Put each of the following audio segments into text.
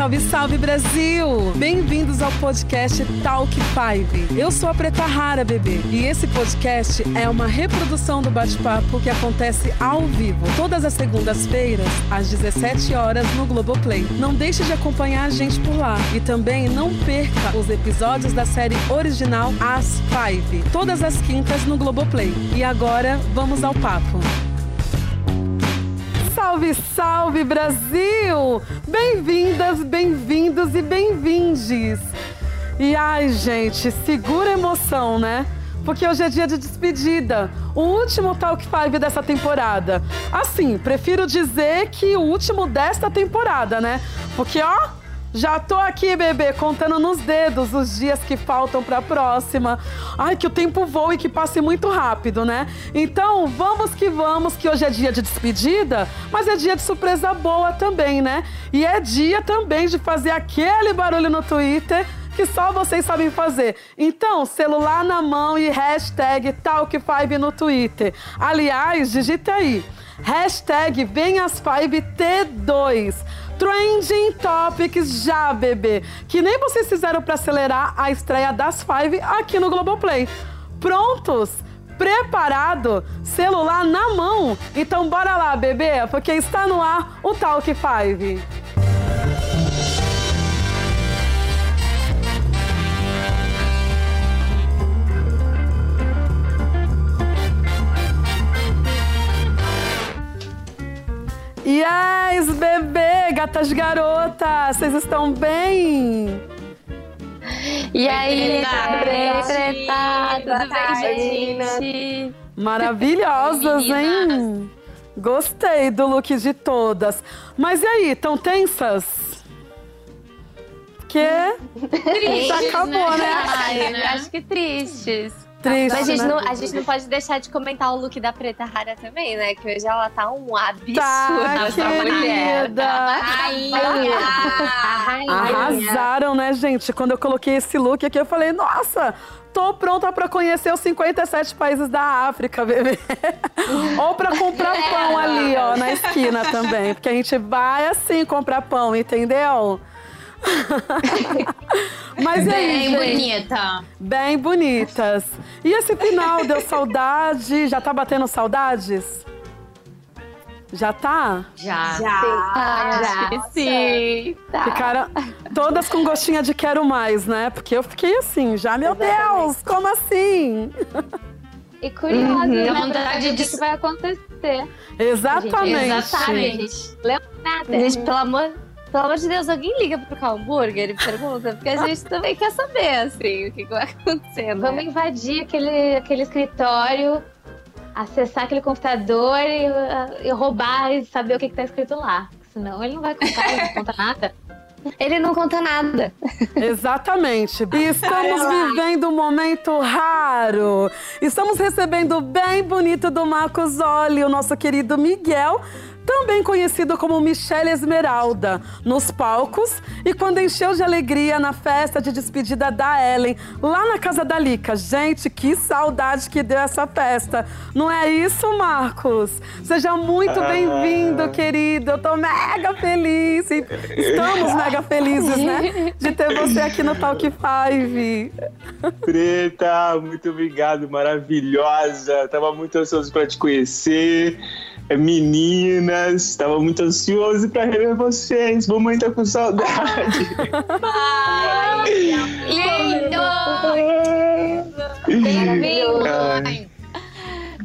Salve, salve Brasil! Bem-vindos ao podcast Talk 5. Eu sou a Preta Rara, bebê, e esse podcast é uma reprodução do bate-papo que acontece ao vivo, todas as segundas-feiras, às 17 horas no Globoplay. Não deixe de acompanhar a gente por lá e também não perca os episódios da série original As 5, todas as quintas no Globoplay. E agora, vamos ao papo. Salve, salve Brasil! Bem-vindas, bem-vindos e bem-vindes! E ai, gente, segura a emoção, né? Porque hoje é dia de despedida. O último Talk 5 dessa temporada. Assim, prefiro dizer que o último desta temporada, né? Porque, ó, já tô aqui, bebê, contando nos dedos os dias que faltam para a próxima. Ai, que o tempo voe e que passe muito rápido, né? Então, vamos que vamos, que hoje é dia de despedida, mas é dia de surpresa boa também, né? E é dia também de fazer aquele barulho no Twitter que só vocês sabem fazer. Então, celular na mão e hashtag Talk5 no Twitter. Aliás, digita aí. Hashtag VemAs5T2. Trending Topics já, bebê. Que nem vocês fizeram para acelerar a estreia das Five aqui no Globoplay. Prontos? Preparado? Celular na mão? Então bora lá, bebê, porque está no ar o Talk Five. Yes, bebê, gatas garotas, vocês estão bem? E aí, Preta? Tudo bem, gente? Maravilhosas, hein? Gostei do look de todas. Mas e aí, tão tensas? Que? Já acabou, né? Ai, acho que tristes. Triste, Mas a gente, né? não, a gente não pode deixar de comentar o look da Preta Rara também, né? Que hoje ela tá um absurdo Tá, essa mulher. querida. Rainha! A rainha. Arrasaram, né, gente? Quando eu coloquei esse look aqui, eu falei, nossa, tô pronta pra conhecer os 57 países da África, bebê. Ou pra comprar pão ali, ó, na esquina também. Porque a gente vai assim comprar pão, entendeu? Mas aí, Bem gente? bonita. Bem bonitas. E esse final deu saudade? Já tá batendo saudades? Já tá? Já. Ah, acho que sim. Tá. Ficaram todas com gostinha de quero mais, né? Porque eu fiquei assim, já, meu Deus, como assim? E curiosa, Uhum. né? Vontade saber o de- que vai acontecer. Exatamente. Exatamente. Nada. Gente, pelo amor, pelo amor de Deus, alguém liga pro hambúrguer e pergunta? Porque a gente também quer saber, assim, o que, que vai acontecer. né? Vamos invadir aquele, aquele escritório, acessar aquele computador e, uh, e roubar e saber o que, que tá escrito lá. Senão ele não vai contar, ele não conta nada. Ele não conta nada. Exatamente. E estamos vivendo um momento raro. Estamos recebendo o bem bonito do Marcos Oli, o nosso querido Miguel. Também conhecido como Michelle Esmeralda, nos palcos e quando encheu de alegria na festa de despedida da Ellen, lá na casa da Lica. Gente, que saudade que deu essa festa. Não é isso, Marcos? Seja muito bem-vindo, querido. Eu tô mega feliz. Estamos mega felizes, né? De ter você aqui no Talk 5. Preta, muito obrigado, maravilhosa. Tava muito ansioso para te conhecer. Meninas, tava muito ansioso para rever vocês. Mamãe tá com saudade. Lindo! Ai,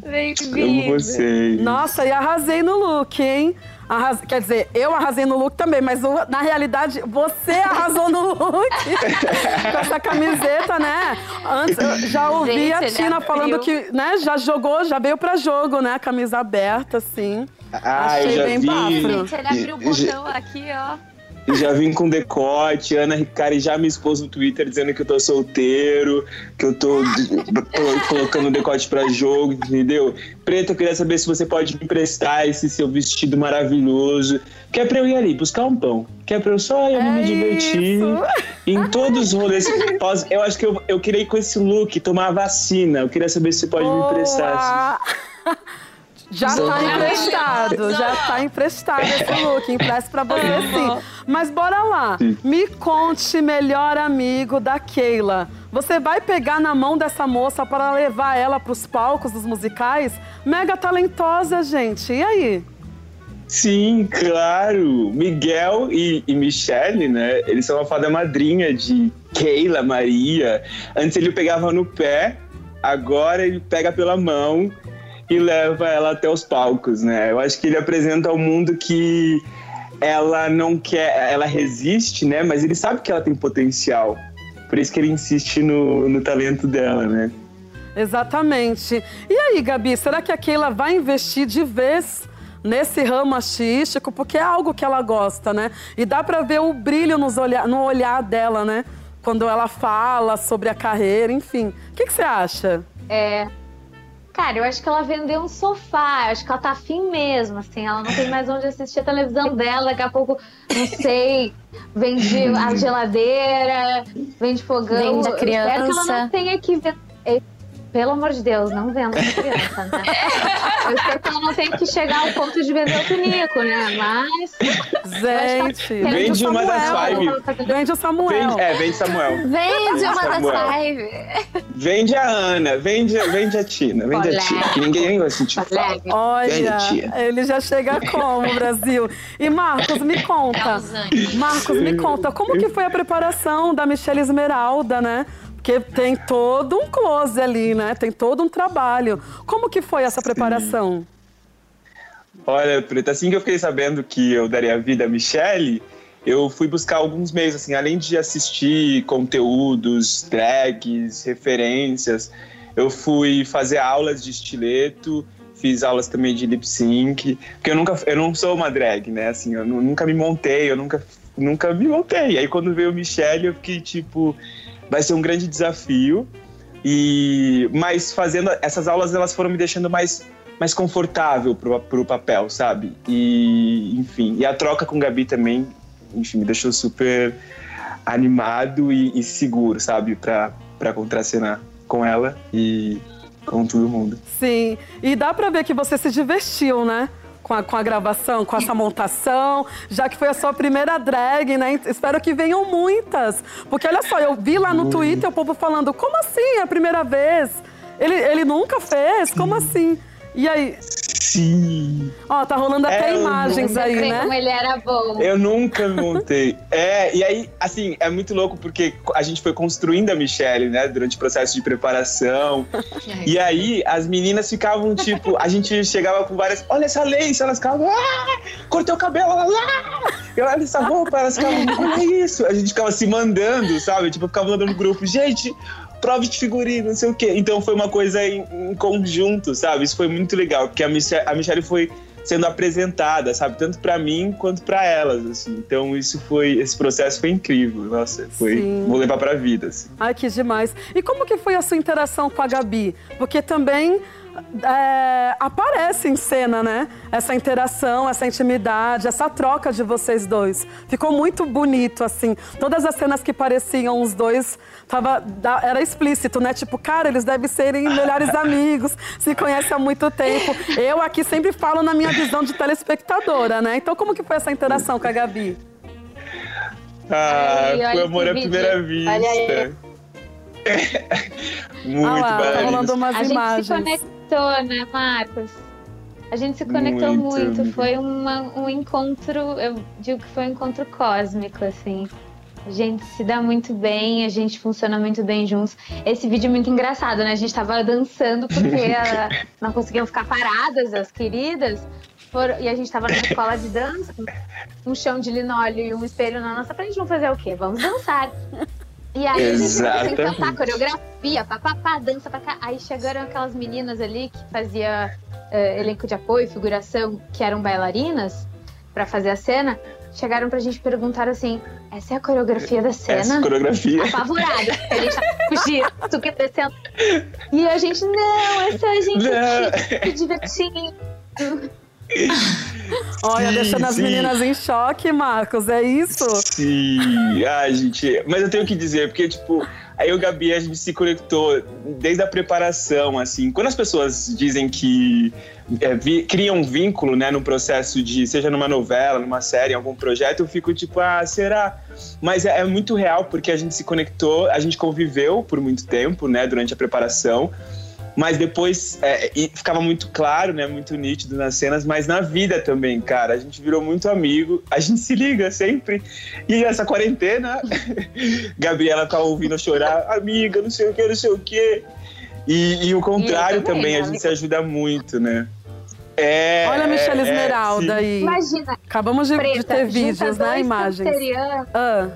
Bem-vindo. amo vocês. Nossa, e arrasei no look, hein? Arras- Quer dizer, eu arrasei no look também, mas o- na realidade você arrasou no look. Com essa camiseta, né? Antes eu já ouvi Gente, a ele Tina falando que, né, já jogou, já veio pra jogo, né? A camisa aberta, assim. Ah, Achei eu já bem vi. bafro. Gente, ele abriu o botão aqui, ó. Já vim com decote, Ana Ricari já me expôs no Twitter dizendo que eu tô solteiro, que eu tô, colocando decote pra jogo, entendeu? Preta, eu queria saber se você pode me emprestar esse seu vestido maravilhoso. Que é pra eu ir ali buscar um pão. Que é pra eu só ir ali me É divertir. Em todos os rolês. Eu acho que eu, eu queria ir com esse look, tomar a vacina. Eu queria saber se você pode me emprestar. Boa! Já Sou tá emprestado, já tá emprestado esse look, empresto pra você sim. Mas bora lá, me conte melhor amigo da Keila. Você vai pegar na mão dessa moça para levar ela pros palcos dos musicais? Mega talentosa, gente. E aí? Sim, claro. Miguel e, e Michelle, né? Eles são a fada madrinha de Keila, Maria. Antes ele pegava no pé, agora ele pega pela mão e leva ela até os palcos, né? Eu acho que ele apresenta ao mundo que ela não quer, ela resiste, né? Mas ele sabe que ela tem potencial. Por isso que ele insiste no, no talento dela, né? Exatamente. E aí, Gabi, será que a Keila vai investir de vez nesse ramo artístico? Porque é algo que ela gosta, né? E dá pra ver o brilho nos olha- no olhar dela, né? Quando ela fala sobre a carreira, enfim. O que, que você acha? É. Cara, eu acho que ela vendeu um sofá, eu acho que ela tá afim mesmo, assim, ela não tem mais onde assistir a televisão dela, daqui a pouco, não sei, vende a geladeira, vende fogão. Vende a Eu espero que ela criança. não tenha que vender. Pelo amor de Deus, não venda criança, né? Eu espero que ela não tenha que chegar ao ponto de vender o pinico, né? Mas. Gente, Vende uma das five. Vende o Samuel. Vende, é, vende Samuel. Vende uma das lives. Vende a Ana, vende, vende a Tina, vende a. Tina. Que ninguém vai sentir falta. Olha, ele já chega como, Brasil? E Marcos, me conta. Marcos, me conta, como que foi a preparação da Michelle Esmeralda, né? Porque tem todo um close ali, né? Tem todo um trabalho. Como que foi essa preparação? Olha, Preta, assim que eu fiquei sabendo que eu daria vida a Michelle, eu fui buscar alguns meios, assim, além de assistir conteúdos, drags, referências, eu fui fazer aulas de estileto, fiz aulas também de lip sync, porque eu nunca, eu não sou uma drag, né, assim, eu nu- nunca me montei, eu nunca, nunca me montei. Aí quando veio Michelle, eu fiquei tipo, vai ser um grande desafio. E mas fazendo essas aulas, elas foram me deixando mais mais confortável pro, pro papel, sabe? E, enfim, e a troca com Gabi também, enfim, me deixou super animado e, e seguro, sabe? Pra, pra contracenar com ela e com todo mundo. Sim, e dá pra ver que você se divertiu, né? Com a, com a gravação, com essa montação, já que foi a sua primeira drag, né? Espero que venham muitas. Porque olha só, eu vi lá no Twitter o povo falando: como assim? É a primeira vez? Ele, ele nunca fez? Como assim? E aí? Sim! Ó, tá rolando até É, imagens aí, vê como né? ele era bom. Eu nunca me montei. É, e aí, assim, é muito louco porque a gente foi construindo a Michelle, né, durante o processo de preparação. E aí, as meninas ficavam tipo, a gente chegava com várias, olha essa lace, elas ficavam, ah, cortei o cabelo, elas, ah, olha essa roupa, elas ficavam, olha isso. A gente ficava se mandando, sabe? Tipo, eu ficava mandando no grupo, gente, prova de figurino, não sei o quê. Então foi uma coisa em, em conjunto, sabe? Isso foi muito legal, porque a Michelle, a Michelle foi sendo apresentada, sabe? Tanto pra mim quanto pra elas, assim. Então isso foi, esse processo foi incrível. Nossa, foi, Sim. vou levar pra vida, assim. Ai, que demais. E como que foi a sua interação com a Gabi? Porque também é, aparece em cena, né? Essa interação, essa intimidade, essa troca de vocês dois. Ficou muito bonito, assim. Todas as cenas que pareciam os dois, tava, era explícito, né? Tipo, cara, eles devem serem melhores amigos, se conhecem há muito tempo. Eu aqui sempre falo na minha visão de telespectadora, né? Então, como que foi essa interação com a Gabi? Ah, foi amor à primeira Olha aí. vista. Muito ah lá, tá rolando umas A gente se imagens. Conectou, né, Marcos? A gente se conectou Muito. muito. Foi uma- um encontro, eu digo que foi um encontro cósmico, assim. A gente se dá muito bem, a gente funciona muito bem juntos. Esse vídeo é muito engraçado, né? A gente tava dançando porque ela- não conseguiam ficar paradas, as queridas. Foram- e a gente tava numa escola de dança, um chão de linóleo e um espelho na nossa frente. Vamos fazer o quê? Vamos dançar. E aí a a Exatamente. encantar coreografia, papapá, dança pra cá. Aí chegaram aquelas meninas ali que fazia eh, elenco de apoio, figuração, que eram bailarinas, pra fazer a cena. chegaram pra gente e perguntaram assim: essa é a coreografia da Essa cena? coreografia. Apavorada, a gente fugindo, super descendo. E a gente, não, é só a gente Não. se divertindo. Olha, Sim, deixando as sim. meninas em choque, Marcos, é isso? Sim, ai, gente. Mas eu tenho que dizer, porque, tipo, aí o Gabi, a gente se conectou desde a preparação, assim. Quando as pessoas dizem que é, vi- criam um vínculo, né, no processo de, seja numa novela, numa série, em algum projeto, eu fico tipo, ah, será? Mas é, é muito real, porque a gente se conectou, a gente conviveu por muito tempo, né, durante a preparação. Mas depois é, e ficava muito claro, né? Muito nítido nas cenas, mas na vida também, cara. A gente virou muito amigo, a gente se liga sempre. E essa quarentena, Gabriela tá ouvindo eu chorar, amiga, não sei o que, não sei o que. E, e o contrário E também, também, a gente se ajuda muito, né? É, Olha a Michelle é, Esmeralda sim. aí. Imagina, Acabamos de, de preta, ter junta vídeos, né? Imagens. cancerianos, Ah,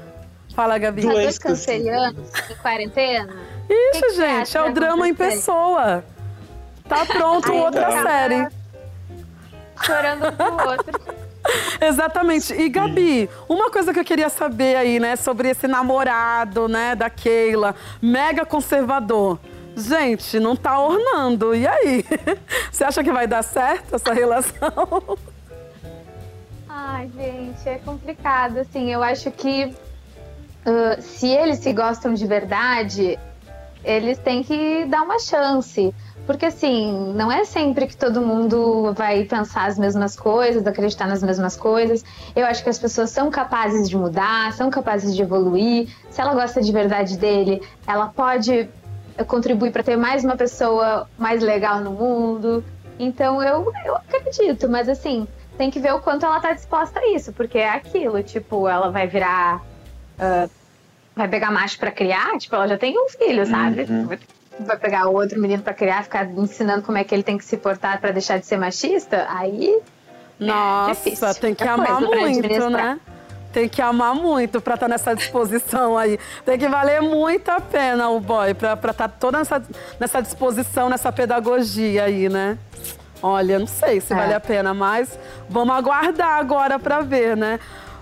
fala, Gabi. Dois dois cancerianos em quarentena. Isso, que que gente, é o drama em acontecer? pessoa. Tá pronto Aí outra tá. série. Chorando um pro outro. Exatamente. E Gabi, uma coisa que eu queria saber aí, né, sobre esse namorado, né, da Keila, mega conservador. Gente, não tá ornando. E aí? Você acha que vai dar certo essa relação? Ai, gente, é complicado. Assim, eu acho que ah, se eles se gostam de verdade, eles têm que dar uma chance. Porque, assim, não é sempre que todo mundo vai pensar as mesmas coisas, acreditar nas mesmas coisas. Eu acho que as pessoas são capazes de mudar, são capazes de evoluir. Se ela gosta de verdade dele, ela pode contribuir para ter mais uma pessoa mais legal no mundo. Então, eu, eu acredito, mas assim, tem que ver o quanto ela tá disposta a isso, porque é aquilo, tipo, ela vai virar. ah, vai pegar macho pra criar, tipo, ela já tem um filho, sabe? Vai- Vai pegar outro menino pra criar, ficar ensinando como é que ele tem que se portar pra deixar de ser machista, aí. Nossa, difícil. tem que É amar muito, né? Tem que amar muito pra estar nessa disposição aí. Tem que valer muito a pena o boy, pra estar toda nessa, nessa disposição, nessa pedagogia aí, né? Olha, não sei se É. vale a pena, mas vamos aguardar agora pra ver, né?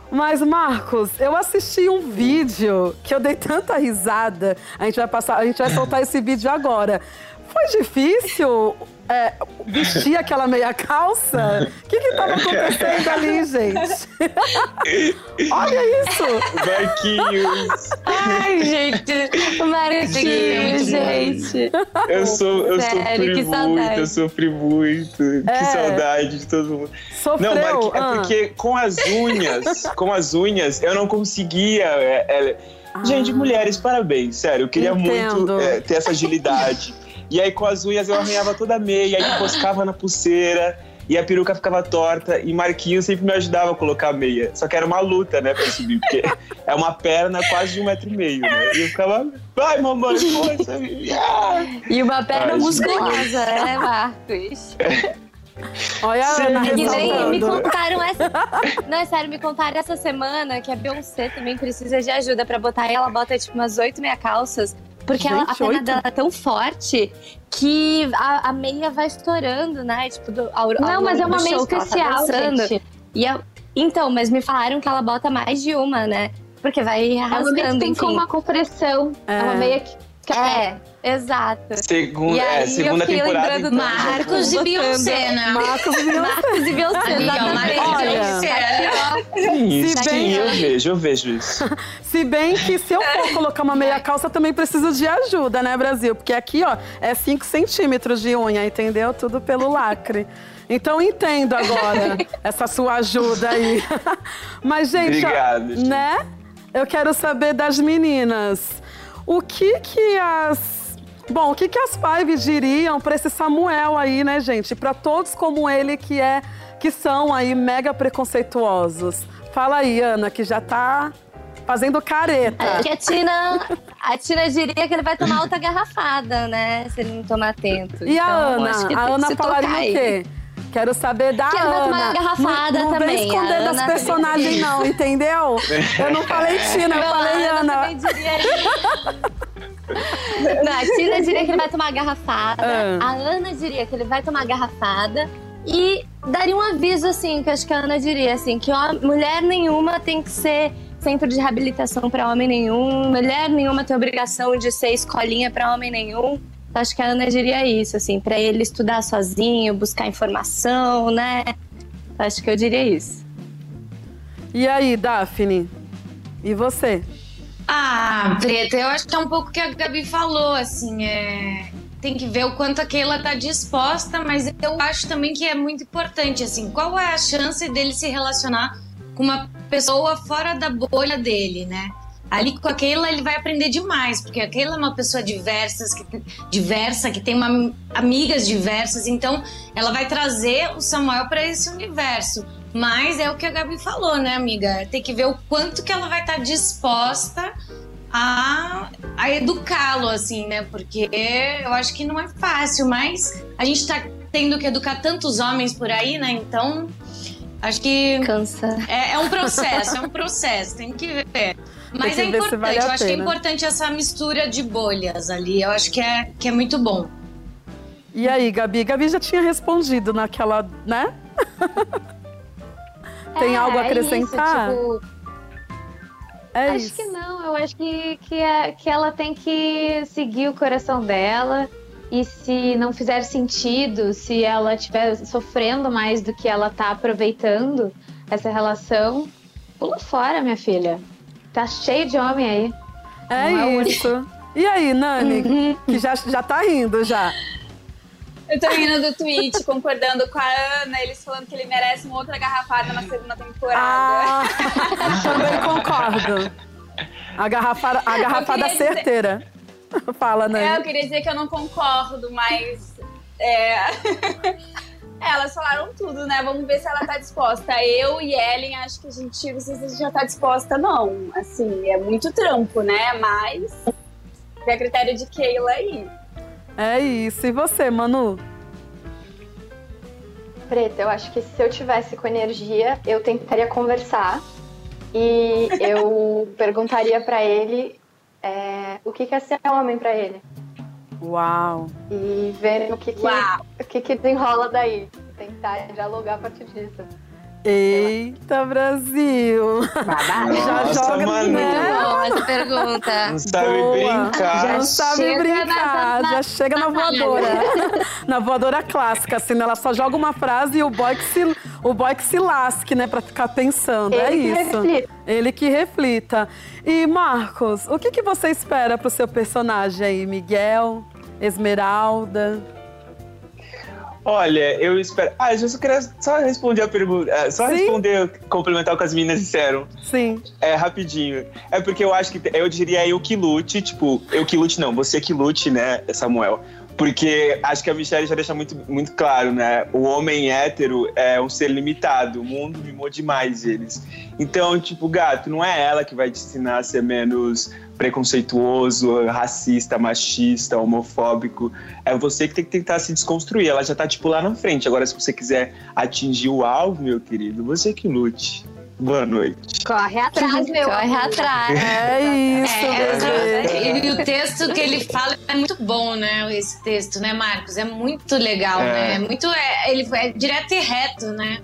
Mas, Marcos, eu assisti um vídeo que eu dei tanta risada. A gente vai passar, a gente vai soltar esse vídeo agora. Foi difícil é, vestir aquela meia calça? O que que tava acontecendo ali, gente? Olha isso! Marquinhos, Ai, gente. Marquinhos, gente. eu, sou, eu Sério, sofri que muito, saudade. eu sofri muito. É. Que saudade de todo mundo. Sofreu? Não, Marqui- é Ah. porque com as unhas, com as unhas, eu não conseguia. é, é, Gente, mulheres, parabéns, sério. Eu queria Ah. Entendo. muito é, ter essa agilidade. E aí, com as unhas, eu arranhava toda a meia, aí encoscava na pulseira, e a peruca ficava torta. E Marquinhos sempre me ajudava a colocar a meia. Só que era uma luta, né, pra subir, porque é uma perna quase de um metro e meio, né? E eu ficava, vai, mamãe, força. E uma perna Ai, musculosa, né, Marcos? Olha Ana Que nem me contaram essa. Não, é sério, me contaram essa semana que a Beyoncé também precisa de ajuda pra botar. E ela bota tipo umas oito meia calças. Porque ela- a Gente, perna oito? dela é tão forte que a, a meia vai estourando, né? Tipo, do, ao, ao Não, mas é uma meia tá especial, gente. E a- então, mas me falaram que ela bota mais de uma, né? Porque vai É uma meia que tem com enfim. uma compressão. É, uma É. meia que. que É, exato. Segunda, E é, segunda fiquei temporada. lembrando então, do já Marcos foi. e Beyoncé, né? Marcos viu? Marcos e Beyoncé, Amiga, exatamente. Marcos e. Beyoncé. Sim, Se sim, bem- eu vejo, eu vejo isso. Se bem que se eu for colocar uma meia calça, também preciso de ajuda, né, Brasil? Porque aqui, ó, é 5 centímetros de unha, entendeu? Tudo pelo lacre. Então entendo agora essa sua ajuda aí. Mas, gente, ó, Obrigado, gente. né? Eu quero saber das meninas. O que que as. Bom, o que que as Five diriam pra esse Samuel aí, né, gente? Pra todos como ele que é que são aí mega preconceituosos. Fala aí, Ana, que já tá fazendo careta. Acho que a Tina, a Tina diria que ele vai tomar outra garrafada, né? Se ele não tomar atento. E a Então, Ana? acho que A tem que Ana falaria o aí. Quero saber da Que ele vai Ana. tomar garrafada não, não também. vem esconder das Ana personagens, não, entendeu? Eu não falei Tina, eu Não, falei Ana Ana. Não, a Tina diria que ele vai tomar garrafada. Ah. A Ana diria que ele vai tomar garrafada. E daria um aviso, assim, que acho que a Ana diria, assim, que ó, mulher nenhuma tem que ser centro de reabilitação para homem nenhum, mulher nenhuma tem obrigação de ser escolinha para homem nenhum. Acho que a Ana diria isso, assim, para ele estudar sozinho, buscar informação, né? Acho que eu diria isso. E aí, Daphne? E você? Ah, Preta, eu acho que é um pouco o que a Gabi falou, assim, é... Tem que ver o quanto a Keila tá disposta, mas eu acho também que é muito importante, assim, qual é a chance dele se relacionar com uma pessoa fora da bolha dele, né? Ali com a Keila ele vai aprender demais, porque a Keila é uma pessoa diversa, que, diversa, que tem uma, amigas diversas, então ela vai trazer o Samuel para esse universo. Mas é o que a Gabi falou, né, amiga? Tem que ver o quanto que ela vai estar tá disposta a, a educá-lo, assim, né? Porque eu acho que não é fácil, mas a gente tá tendo que educar tantos homens por aí, né? Então, acho que. Cansa. É, é um processo, é um processo, tem que ver. Mas é importante, vale a eu acho que é importante essa mistura de bolhas ali. Eu acho que é, que é muito bom. E aí, Gabi? Gabi já tinha respondido naquela, né? Tem É, algo a é acrescentar? Isso, tipo, É acho isso. que não, eu acho que, que, é- que ela tem que seguir o coração dela. E se não fizer sentido, se ela estiver sofrendo mais do que ela tá aproveitando essa relação, pula fora, minha filha. Tá cheio de homem aí. É Não é isso. E aí, Nani? Uhum. Que já, já tá rindo já. Eu tô rindo do tweet, concordando com a Ana, eles falando que ele merece uma outra garrafada na segunda temporada. Ah, também concordo. A garrafada, a garrafada queria dizer- certeira. Fala, É, eu Nani. queria dizer que eu não concordo, mas. É... Elas falaram tudo, né? Vamos ver se ela tá disposta. Eu e Ellen, acho que a gente não sei se a gente já tá disposta, não. Assim, é muito trampo, né? Mas é a critério de Keila aí. É isso. E você, Manu? Preta, eu acho que se eu tivesse com energia, eu tentaria conversar e eu perguntaria pra ele é, o que que é ser homem pra ele Uau. e ver o que que, Uau. o que que desenrola daí. Tentar dialogar a partir disso. Eita, Brasil! Já Nossa, joga, Manu. né? Boa essa pergunta. Não sabe Boa. brincar. Não sabe chega brincar, na- na- já chega na voadora. na voadora clássica, assim, né? Ela só joga uma frase e o boy que se, o boy que se lasque, né? Pra ficar pensando. é Ele que isso. reflita. Ele que reflita. E, Marcos, o que, que você espera pro seu personagem aí? Miguel, Esmeralda? Olha, eu espero. Ah, eu só queria só responder a pergunta. é, Só Sim. responder, complementar o que as meninas disseram. Sim. É, rapidinho. É porque eu acho que eu diria eu que lute, tipo, eu que lute, não, você que lute, né, Samuel? Porque acho que a Michelle já deixa muito, muito claro, né? O homem hétero é um ser limitado, o mundo mimou demais eles. Então, tipo, gato, não é ela que vai te ensinar a ser menos preconceituoso, racista, machista, homofóbico. É você que tem que tentar se desconstruir. Ela já tá, tipo, lá na frente. Agora, se você quiser atingir o alvo, meu querido, você que lute. Boa noite. Corre atrás, meu. Corre amor. atrás. É isso, É, e o texto que ele fala é muito bom, né? Esse texto, né, Marcos? É muito legal, É. né? É muito. É, ele é direto e reto, né?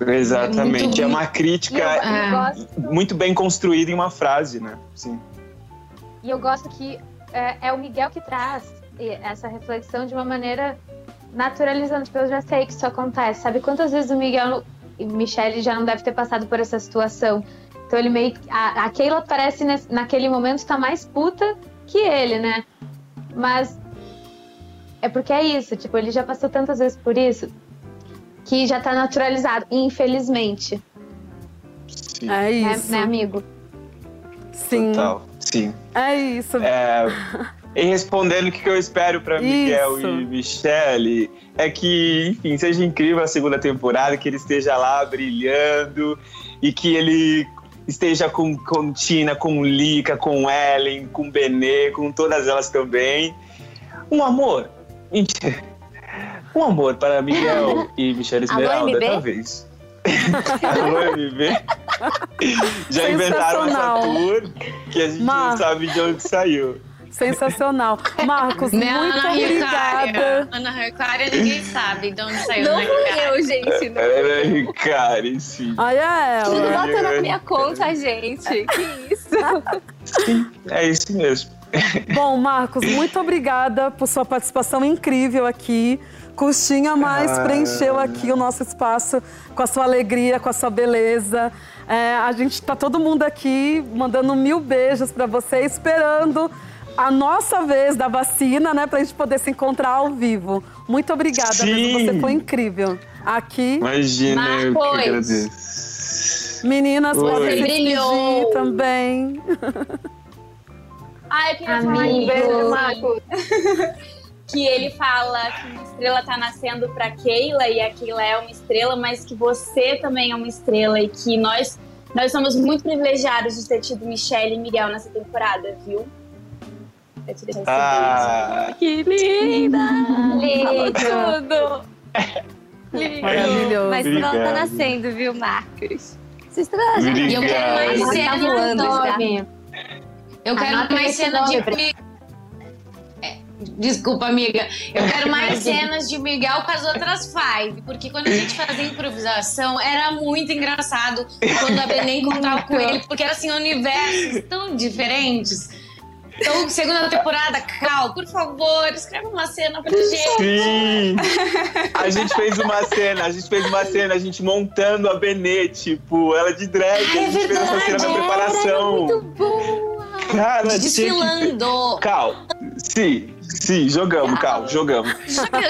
Exatamente. muito É uma crítica eu É. muito bem construída em uma frase, né? Sim. E eu gosto que é, é o Miguel que traz essa reflexão de uma maneira naturalizando. Tipo, eu já sei que isso acontece. Sabe quantas vezes o Miguel e Michelle já não deve ter passado por essa situação? Então ele meio. A, a Keila parece nesse- naquele momento tá mais puta que ele, né? Mas é porque é isso, tipo, ele já passou tantas vezes por isso que já tá naturalizado, infelizmente. Sim. É Né, isso. né, amigo? Sim. Total. Sim. É isso. É, e respondendo o que eu espero pra Miguel Isso. e Michelle, é que, enfim, seja incrível a segunda temporada, que ele esteja lá brilhando e que ele esteja com, com Tina, com Lika, com Ellen, com Benê, com todas elas também. Um amor. Mentira. Um amor para Miguel e Michelle Esmeralda, talvez. Alô, MB. Já inventaram essa tour que a gente Mar- não sabe de onde saiu. Sensacional. Marcos, muito Ana obrigada. Ana Ricária, ninguém sabe de onde saiu Não Ana fui eu, gente. Não. Era Ricari, sim. Aí é Tudo ela. bota na minha conta, gente. Que isso? Sim, é isso mesmo. Bom, Marcos, muito obrigada por sua participação incrível aqui. Custinha mais Ah. preencheu aqui o nosso espaço com a sua alegria, com a sua beleza. É, a gente tá todo mundo aqui mandando mil beijos para você, esperando a nossa vez da vacina, né, pra gente poder se encontrar ao vivo. Muito obrigada, Sim. mesmo, você foi incrível. Aqui, Imagina, eu que Marcos. agradeço. meninas, Oi. se Brilhou. também. Ai, eu queria falar Amigo. Um beijo, Marcos. Que ele fala que uma estrela tá nascendo pra Keila e a Keila é uma estrela, mas que você também é uma estrela e que nós nós somos muito privilegiados de ter tido Michelle e Miguel nessa temporada, viu? Eu te deixo esse Ah, beijo. Que linda! Lindo. Tudo! Maravilhoso. Mas não tá nascendo, viu, Marcos? Estrela já Obrigado. E eu quero mais Tá voando já. Nome. Eu quero mais cenas de. É, Desculpa, amiga. Eu quero mais cenas de Miguel com as outras five. Porque quando a gente fazia improvisação, era muito engraçado quando a Benê encontrava com ele, porque era assim, universos tão diferentes. Então, segunda temporada, Cal, por favor, escreve uma cena pra gente. sim! A gente fez uma cena, a gente fez uma cena, a gente montando a Benê, tipo, ela de drag, Ah, é a gente fez essa cena verdade, na preparação. Muito boa. Cara, tinha que... Desfilando. Cal, sim, sim, jogamos, Cal, jogamos.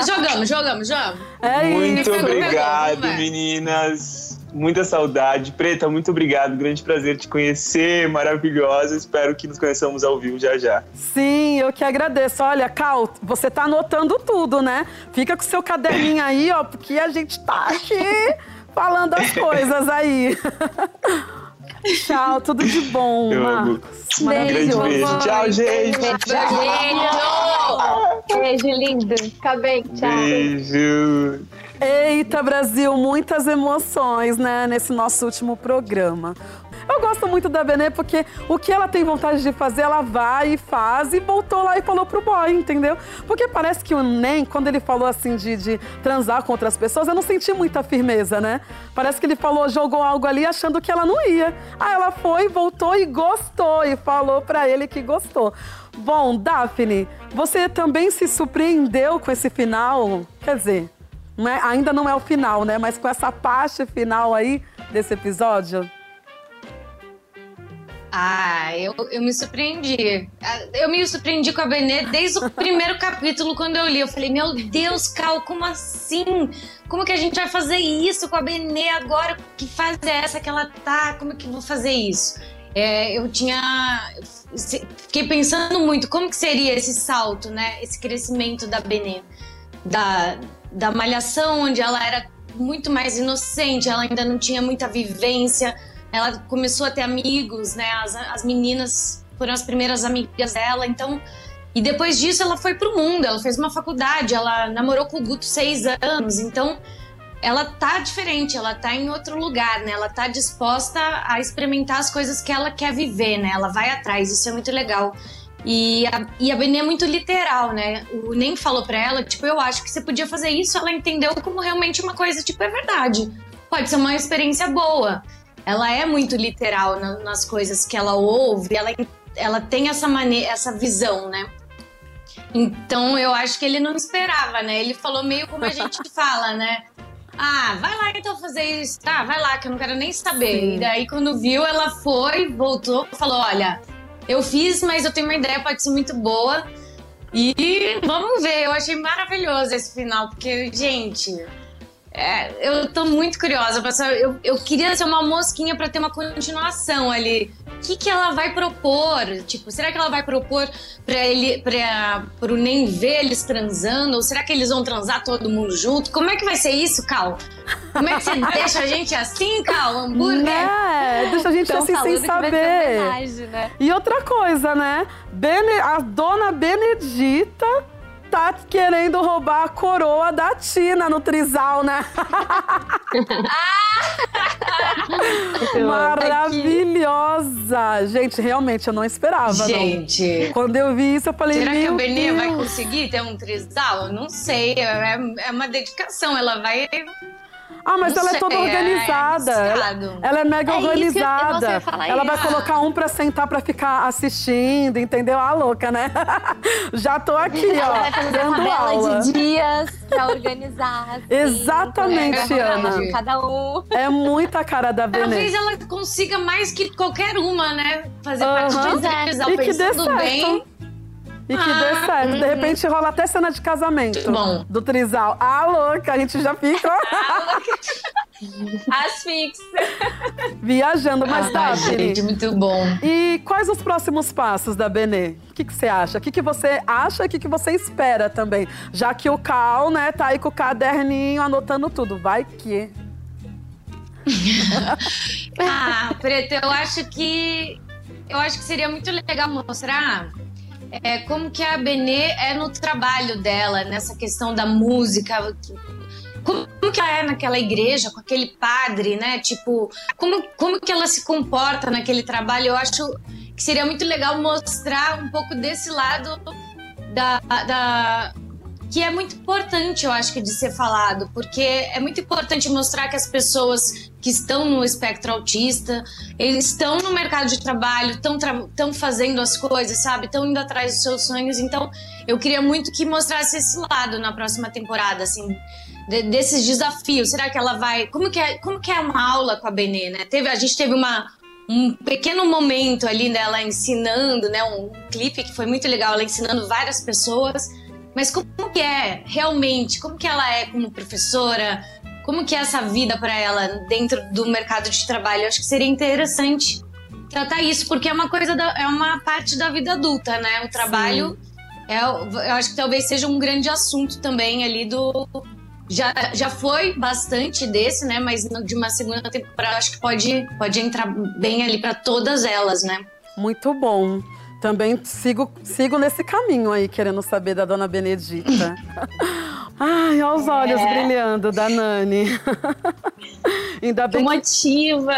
Jogamos, jogamos, jogamos. É Muito isso. obrigado, meninas. Muita saudade. Preta, muito obrigado. Grande prazer te conhecer. Maravilhosa. Espero que nos conheçamos ao vivo já já. Sim, eu que agradeço. Olha, Cal, você tá anotando tudo, né? Fica com seu caderninho aí, ó, porque a gente tá aqui falando as coisas aí. Tchau, tudo de bom, Eu amo. Marcos. Um grande Maravilhoso. beijo. Tchau, gente. Beijo! Beijo lindo. Fica bem, tchau. Beijo. Eita, Brasil, muitas emoções, né, nesse nosso último programa. Eu gosto muito da Benê porque o que ela tem vontade de fazer, ela vai e faz e voltou lá e falou pro boy, entendeu? Porque parece que o Nem, quando ele falou assim de, de transar com outras pessoas, eu não senti muita firmeza, né? Parece que ele falou, jogou algo ali achando que ela não ia. Aí ela foi, voltou e gostou e falou pra ele que gostou. Bom, Daphne, você também se surpreendeu com esse final? Quer dizer, não é- ainda não é o final, né? Mas com essa parte final aí desse episódio. Ah, eu, eu me surpreendi. Ah, Eu me surpreendi com a Benê desde o primeiro capítulo, quando eu li. Eu falei, meu Deus, Cal, como assim? Como que a gente vai fazer isso com a Benê agora? Que fase é essa que ela tá? Como que eu vou fazer isso? É, eu tinha. Fiquei pensando muito como que seria esse salto, né? Esse crescimento da Benê. Da, da malhação, onde ela era muito mais inocente, ela ainda não tinha muita vivência ela começou a ter amigos, né? As, as meninas foram as primeiras amigas dela, então. E depois disso ela foi pro mundo, ela fez uma faculdade, ela namorou com o Guto seis anos, então ela tá diferente, ela tá em outro lugar, né? Ela tá disposta a experimentar as coisas que ela quer viver, né? Ela vai atrás, isso é muito legal. E a, e a Benê é muito literal, né? O Nem falou pra ela, tipo, eu acho que você podia fazer isso, ela entendeu como realmente uma coisa, tipo, é verdade. Pode ser uma experiência boa ela é muito literal na- nas coisas que ela ouve, ela, ela tem essa maneira, essa visão, né? Então eu acho que ele não esperava, né? Ele falou meio como a gente fala, né? Ah, vai lá então fazer isso. Tá, vai lá, que eu não quero nem saber. Sim. E daí, quando viu, ela foi, voltou, falou: Olha, eu fiz, mas eu tenho uma ideia, pode ser muito boa. E vamos ver, eu achei maravilhoso esse final, porque, gente, é, eu tô muito curiosa. pra saber- Eu, eu queria ser uma mosquinha pra ter uma continuação ali. O que, que ela vai propor? Tipo, será que ela vai propor pra ele, pra, pro nem ver eles transando? Ou será que eles vão transar todo mundo junto? Como é que vai ser isso, Cal? Como é que você deixa a gente assim, Cal? Hambúrguer? Né? Deixa a gente Tão assim sem saber. homenagem, né? E outra coisa, né? Bene- a dona Benedita tá querendo roubar a coroa da Tina no trisal, né? Maravilhosa! Gente, realmente, eu não esperava. não. Gente. Quando eu vi isso, eu falei, Será que o Benê Deus. vai conseguir ter um trisal? Eu não sei. É, é uma dedicação. Ela vai. Ah, mas Não ela é toda é organizada. ela, arriscado. ela é mega É isso que eu- organizada. você fala ela vai isso. colocar um pra sentar pra ficar assistindo, entendeu? Ah, louca, né? Já tô aqui, Ela ó, vai fazer dando tabela aula. de dias pra organizar. assim, Exatamente, Ana. de Cada um. É muita cara da Talvez Benê. ela consiga mais que qualquer uma, né? Fazer parte Aham. de um trisal E que dê pensando certo. bem. E que dê Ah, certo. De repente rola até cena de casamento. Bom. Do trisal. Ah, louca, a gente já fica Asfixia. viajando. Mas Ah, tá, gente, muito bom. E quais os próximos passos da Benê? O que, que você acha? O que, que você acha e o que, que você espera também? Já que o Cal, né, tá aí com o caderninho anotando tudo. Vai que. Ah, Preto, eu acho que eu acho que seria muito legal mostrar é, como que a Benê é no trabalho dela, nessa questão da música. Como, que ela é naquela igreja, com aquele padre, né? Tipo, como, como que ela se comporta naquele trabalho? Eu acho que seria muito legal mostrar um pouco desse lado da, da, que é muito importante, eu acho que, de ser falado, porque é muito importante mostrar que as pessoas que estão no espectro autista, eles estão no mercado de trabalho, estão estão fazendo as coisas, sabe? Estão indo atrás dos seus sonhos. Então, eu queria muito que mostrasse esse lado na próxima temporada, assim, de- desses desafios. Será que ela vai? Como que é, como que é uma aula com a Benê, né? Teve, a gente teve uma um pequeno momento ali dela ensinando, né? Um clipe que foi muito legal, ela ensinando várias pessoas. Mas como que é realmente? Como que ela é como professora? Como que é essa vida para ela dentro do mercado de trabalho? Eu acho que seria interessante tratar isso, porque é uma coisa, da- é uma parte da vida adulta, né? O trabalho, é, eu acho que talvez seja um grande assunto também ali do. Já, já foi bastante desse, né? Mas de uma segunda temporada, acho que pode, pode entrar bem ali para todas elas, né? Muito bom. Também sigo, sigo nesse caminho aí, querendo saber da dona Benedita. Ai, olha os olhos brilhando da Nani. Ainda bem que Motiva.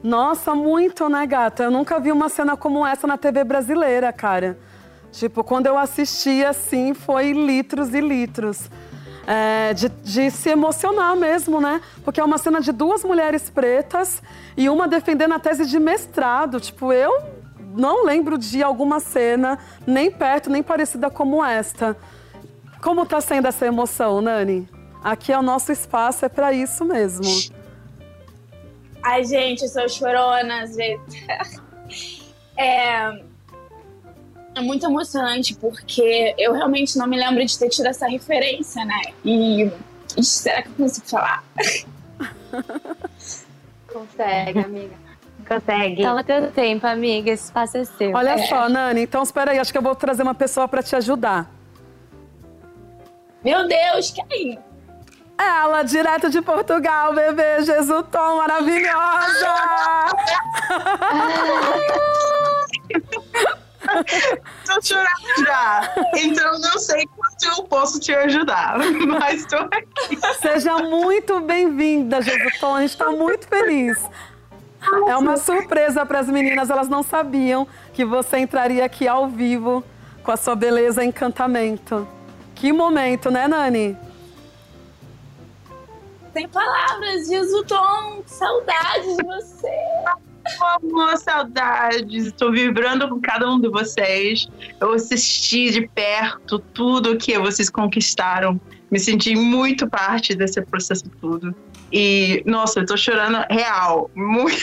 Nossa, muito, né, gata? Eu nunca vi uma cena como essa na TV brasileira, cara. Tipo, quando eu assisti assim, foi litros e litros. É, de, de se emocionar mesmo, né? Porque é uma cena de duas mulheres pretas e uma defendendo a tese de mestrado. Tipo, eu não lembro de alguma cena nem perto, nem parecida como esta. Como tá sendo essa emoção, Nani? Aqui é o nosso espaço, é pra isso mesmo. Ai, gente, eu sou chorona às vezes. É, é muito emocionante porque eu realmente não me lembro de ter tido essa referência, né? E. Ixi, será que eu consigo falar? Consegue, amiga. Consegue. Toma teu tempo, amiga. Esse espaço é seu. Olha só, Nani, então espera aí, acho que eu vou trazer uma pessoa pra te ajudar. Meu Deus, quem? Ela, direto de Portugal, bebê Jesutom, maravilhosa! Tô chorando já. Então não sei quanto eu posso te ajudar. Mas tô aqui. Seja muito bem-vinda, Jesutom, a gente tá muito feliz. É uma surpresa para as meninas, elas não sabiam que você entraria aqui ao vivo com a sua beleza e encantamento. Que momento, né, Nani? Sem palavras, Jesutom, que saudade de você. Amor, saudades. Estou vibrando com cada um de vocês. Eu assisti de perto tudo que vocês conquistaram. Me senti muito parte desse processo todo. E, nossa, eu tô chorando real. Muito...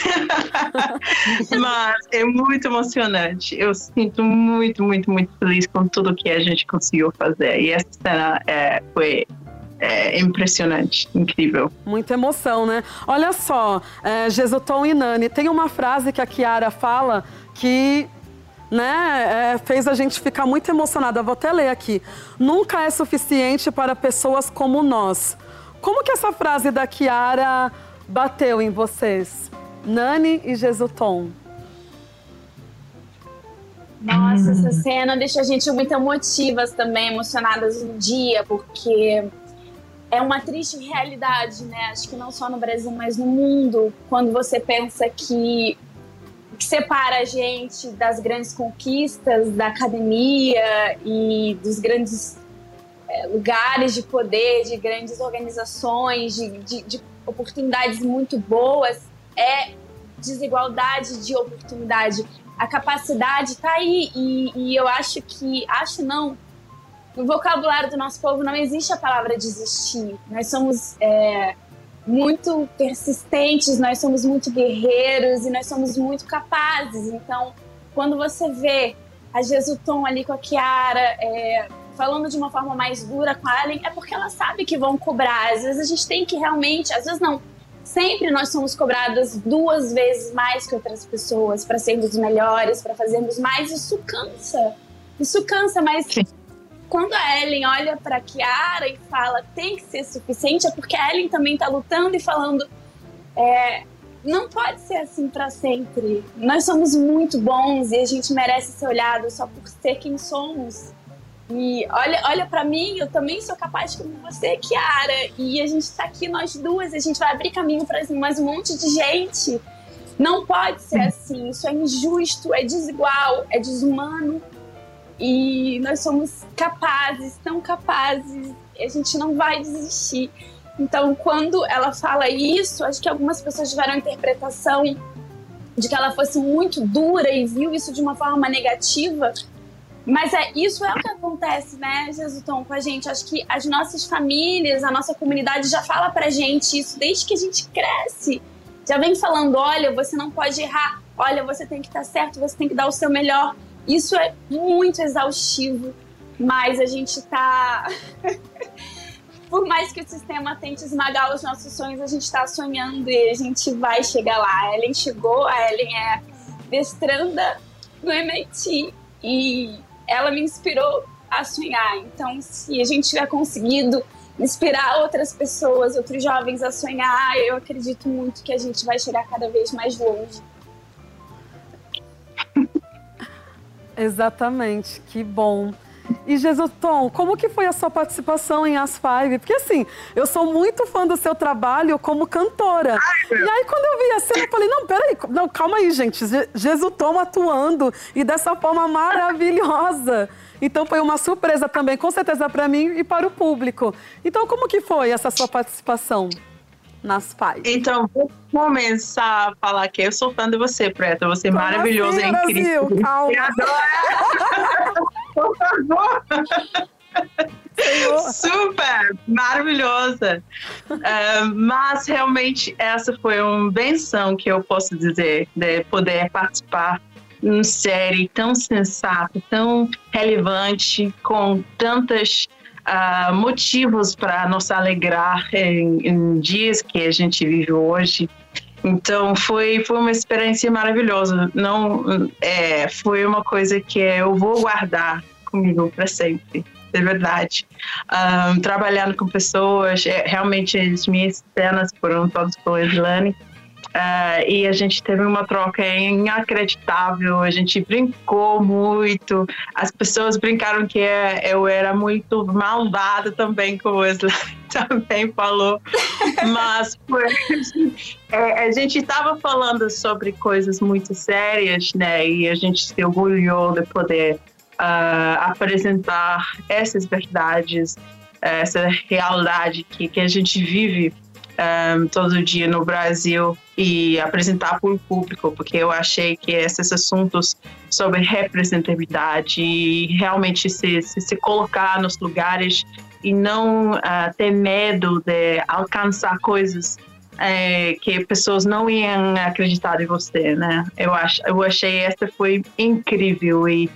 Mas é muito emocionante. Eu sinto muito, muito, muito feliz com tudo que a gente conseguiu fazer. E essa cena é, foi é, impressionante, incrível. Muita emoção, né? Olha só, é, Jesutom e Nani, tem uma frase que a Kiara fala que né, é, fez a gente ficar muito emocionada. Vou até ler aqui. Nunca é suficiente para pessoas como nós. Como que essa frase da Kiara bateu em vocês? Nani e Jesutom. Nossa, essa cena deixa a gente muito emotivas também, emocionadas no dia, porque é uma triste realidade, né? Acho que não só no Brasil, mas no mundo, quando você pensa que o que separa a gente das grandes conquistas da academia e dos grandes lugares de poder, de grandes organizações, de, de, de oportunidades muito boas, é desigualdade de oportunidade. A capacidade está aí e, e eu acho que, acho não, no vocabulário do nosso povo não existe a palavra desistir. Nós somos é, muito persistentes, nós somos muito guerreiros e nós somos muito capazes. Então, quando você vê a Jesuton ali com a Kiara, é, falando de uma forma mais dura com a Allen, é porque ela sabe que vão cobrar. Às vezes a gente tem que realmente, às vezes não, sempre nós somos cobradas duas vezes mais que outras pessoas para sermos melhores, para fazermos mais. Isso cansa. Isso cansa, mas Sim. quando a Ellen olha para Kiara e fala tem que ser suficiente, é porque a Ellen também está lutando e falando é, não pode ser assim para sempre. Nós somos muito bons e a gente merece ser olhado só por ser quem somos. E olha, olha para mim, eu também sou capaz como você, Kiara. E a gente tá aqui, nós duas, a gente vai abrir caminho para mais um monte de gente. Não pode ser assim. Isso é injusto, é desigual, é desumano. E nós somos capazes, tão capazes. E a gente não vai desistir. Então, quando ela fala isso, acho que algumas pessoas tiveram a interpretação de que ela fosse muito dura e viu isso de uma forma negativa. Mas é, isso é o que acontece, né, Jesuton, com a gente. Acho que as nossas famílias, a nossa comunidade já fala pra gente isso desde que a gente cresce. Já vem falando: olha, você não pode errar, olha, você tem que estar certo, você tem que dar o seu melhor. Isso é muito exaustivo, mas a gente tá. Por mais que o sistema tente esmagar os nossos sonhos, a gente está sonhando e a gente vai chegar lá. A Ellen chegou, a Ellen é destranda no MIT e ela me inspirou a sonhar. Então, se a gente tiver conseguido inspirar outras pessoas, outros jovens a sonhar, eu acredito muito que a gente vai chegar cada vez mais longe. Exatamente, que bom. E Jesus Tom, como que foi a sua participação em As Five? Porque assim, eu sou muito fã do seu trabalho como cantora. Ai, e aí quando eu vi a cena, eu falei, não, peraí, não, calma aí, gente. Jesus Tom atuando e dessa forma maravilhosa. Então foi uma surpresa também, com certeza para mim e para o público. Então como que foi essa sua participação? Nas pais. Então, vou começar a falar que eu sou fã de você, Preta. Você é maravilhosa, assim, é incrível. Brasil, calma. Por favor. Super, maravilhosa. Uh, mas realmente essa foi uma benção que eu posso dizer de poder participar de uma série tão sensata, tão relevante, com tantas uh, motivos para nos alegrar em, em dias que a gente vive hoje. Então foi foi uma experiência maravilhosa. Não é foi uma coisa que eu vou guardar comigo para sempre, de verdade. Um, trabalhando com pessoas, é, realmente as minhas cenas foram todas com a Islane. Uh, e a gente teve uma troca inacreditável, a gente brincou muito, as pessoas brincaram que eu era muito malvada também, como o Wesley também falou, mas foi, é, a gente estava falando sobre coisas muito sérias, né, e a gente se orgulhou de poder uh, apresentar essas verdades, essa realidade que, que a gente vive um, todo dia no Brasil e apresentar para o público, porque eu achei que esses assuntos sobre representatividade e realmente se, se, se colocar nos lugares e não uh, ter medo de alcançar coisas é, que pessoas não iam acreditar em você, né? Eu, acho, eu achei essa foi incrível e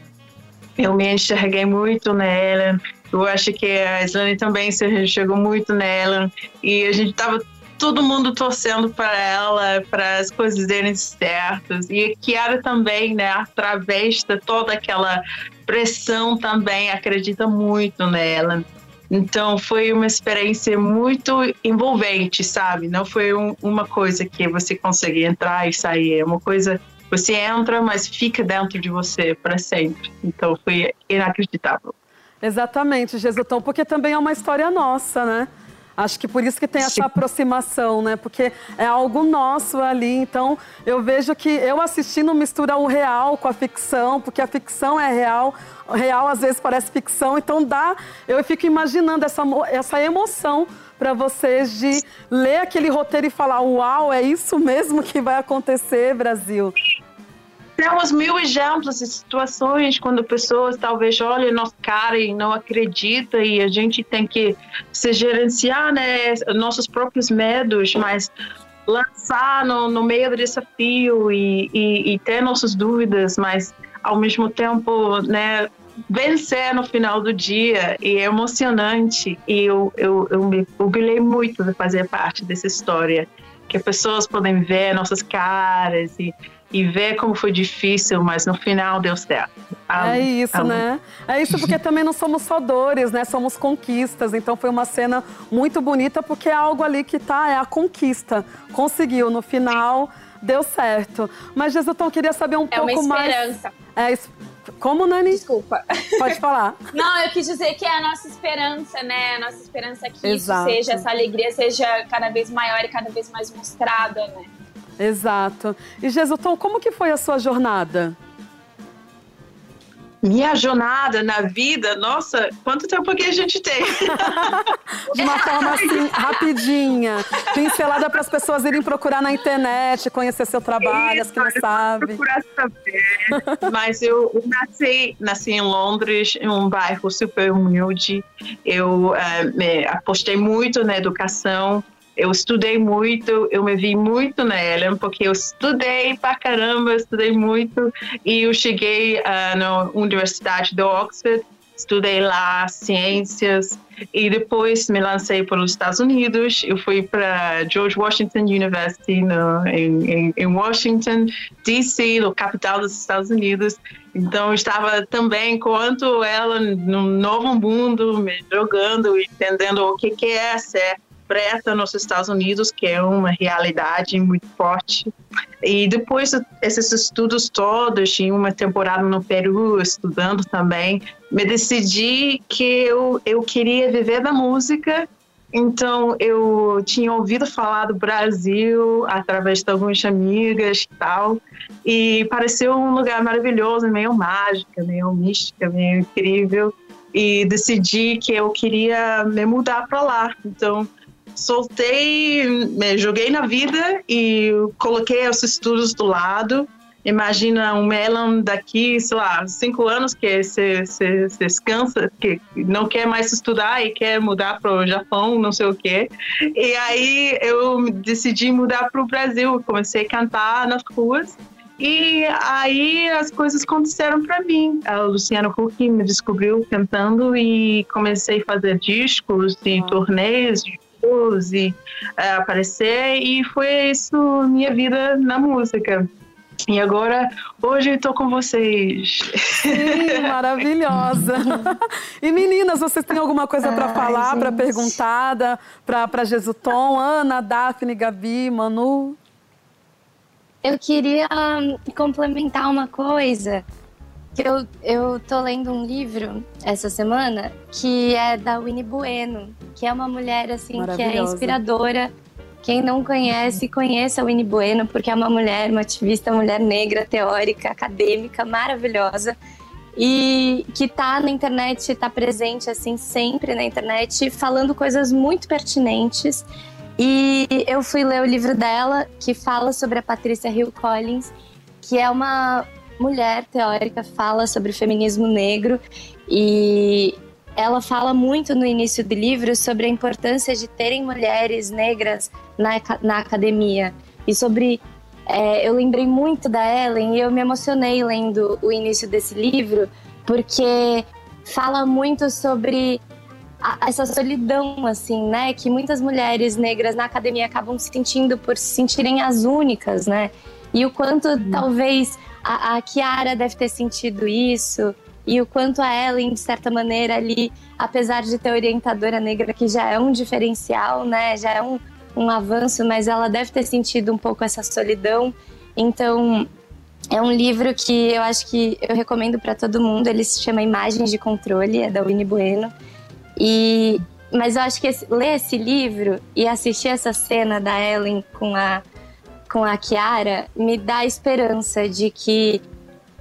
eu me enxerguei muito nela. Eu acho que a Islane também se enxergou muito nela. E a gente estava todo mundo torcendo para ela, para as coisas darem certas. E a Kiara também, né, através de toda aquela pressão também, acredita muito nela. Então foi uma experiência muito envolvente, sabe? Não foi um, uma coisa que você consegue entrar e sair, é uma coisa você entra, mas fica dentro de você para sempre. Então foi inacreditável. Exatamente, Jesutão, porque também é uma história nossa, né? Acho que por isso que tem essa Sim. aproximação, né? Porque é algo nosso ali. Então, eu vejo que eu assistindo mistura o real com a ficção, porque a ficção é real, o real às vezes parece ficção. Então, dá. Eu fico imaginando essa, essa emoção para vocês de ler aquele roteiro e falar: Uau, é isso mesmo que vai acontecer, Brasil. Temos mil exemplos de situações quando pessoas talvez olhem nossa cara e não acreditam e a gente tem que se gerenciar, né, nossos próprios medos, mas lançar no, no meio do desafio e, e, e ter nossas dúvidas, mas ao mesmo tempo, né, vencer no final do dia. E é emocionante. E eu, eu, eu me orgulhei muito de fazer parte dessa história que pessoas podem ver nossas caras e e ver como foi difícil, mas no final deu certo. é isso, né? É isso porque também não somos só dores, né? Somos conquistas. Então foi uma cena muito bonita porque é algo ali que tá, é a conquista. Conseguiu, no final deu certo. Mas, Jesultão, queria saber um é pouco mais. É uma esperança. Mais... É, como, Nani? Desculpa. Pode falar. Não, eu quis dizer que é a nossa esperança, né? A nossa esperança é que Exato. isso seja, essa alegria seja cada vez maior e cada vez mais mostrada, né? Exato. E Jesuton, como que foi a sua jornada? Minha jornada na vida, nossa, quanto tempo que a gente tem? De uma forma assim, rapidinha, pincelada para as pessoas irem procurar na internet, conhecer seu trabalho, Isso, as que não sabem. Procurar saber. Mas eu nasci, nasci em Londres, em um bairro super humilde. Eu uh, apostei muito na educação eu estudei muito, eu me vi muito na Ellen, porque eu estudei pra caramba, estudei muito, e eu cheguei uh, na Universidade de Oxford, estudei lá ciências, e depois me lancei para os Estados Unidos. Eu fui para George Washington University no, em, em, em, Washington, D.C., no capital dos Estados Unidos. Então, estava também, quanto ela, no novo mundo, me jogando, entendendo o que, que é ser preta nos Estados Unidos, que é uma realidade muito forte. E depois desses estudos todos, em uma temporada no Peru, estudando também, me decidi que eu, eu queria viver da música. Então, eu tinha ouvido falar do Brasil através de algumas amigas e tal, e pareceu um lugar maravilhoso, meio mágica, meio mística, meio incrível. E decidi que eu queria me mudar para lá. Então, soltei, me joguei na vida e coloquei os estudos do lado. Imagina um Melon daqui, sei lá, cinco anos que se, se, se descansa, que não quer mais estudar e quer mudar para o Japão, não sei o quê. E aí eu decidi mudar para o Brasil, comecei a cantar nas ruas. E aí as coisas aconteceram para mim. A Luciana Huck me descobriu cantando e comecei a fazer discos e turnês e é, aparecer e foi isso minha vida na música. E agora, hoje eu tô com vocês. Sim, maravilhosa. E meninas, vocês têm alguma coisa para falar, para perguntar, para Jesutom, Ana, Daphne, Gabi, Manu? Eu queria complementar uma coisa eu, eu tô lendo um livro essa semana que é da Winnie Bueno, que é uma mulher assim que é inspiradora. Quem não conhece, conheça a Winnie Bueno, porque é uma mulher, uma ativista, mulher negra, teórica, acadêmica, maravilhosa. E que tá na internet, tá presente assim sempre na internet, falando coisas muito pertinentes. E eu fui ler o livro dela, que fala sobre a Patrícia Hill Collins, que é uma mulher teórica, fala sobre o feminismo negro e ela fala muito no início do livro sobre a importância de terem mulheres negras na, na academia e sobre é, eu lembrei muito da Ellen e eu me emocionei lendo o início desse livro porque fala muito sobre a, essa solidão assim né que muitas mulheres negras na academia acabam sentindo por se sentirem as únicas né e o quanto uhum. talvez a, Kiara deve ter sentido isso e o quanto a Ellen, de certa maneira, ali, apesar de ter orientadora negra, que já é um diferencial, né, já é um, um avanço, mas ela deve ter sentido um pouco essa solidão. Então, É um livro que eu acho que eu recomendo para todo mundo. Ele se chama Imagens de Controle, é da Winnie Bueno. E mas eu acho que esse, ler esse livro e assistir essa cena da Ellen com a com a Kiara me dá esperança de que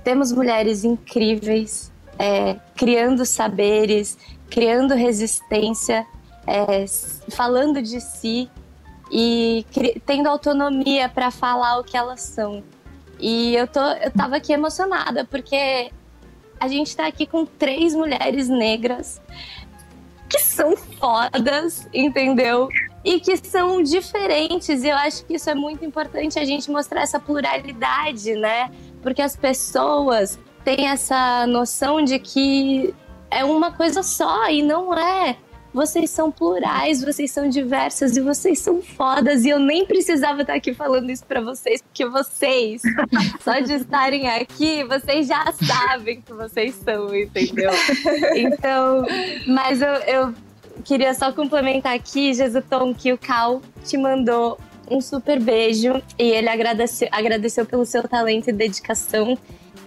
temos mulheres incríveis é, criando saberes, criando resistência, é, falando de si e tendo autonomia para falar o que elas são. E eu, tô, eu tava aqui emocionada, porque a gente tá aqui com três mulheres negras que são fodas, entendeu? E que são diferentes. E eu acho que isso é muito importante a gente mostrar essa pluralidade, né? Porque as pessoas têm essa noção de que é uma coisa só e não é. Vocês são plurais, vocês são diversas e vocês são fodas. E eu nem precisava estar aqui falando isso para vocês, porque vocês, só de estarem aqui, vocês já sabem que vocês são, entendeu? Então, mas eu, eu queria só complementar aqui, Jesutom, que o Cal te mandou um super beijo e ele agradeceu, agradeceu pelo seu talento e dedicação.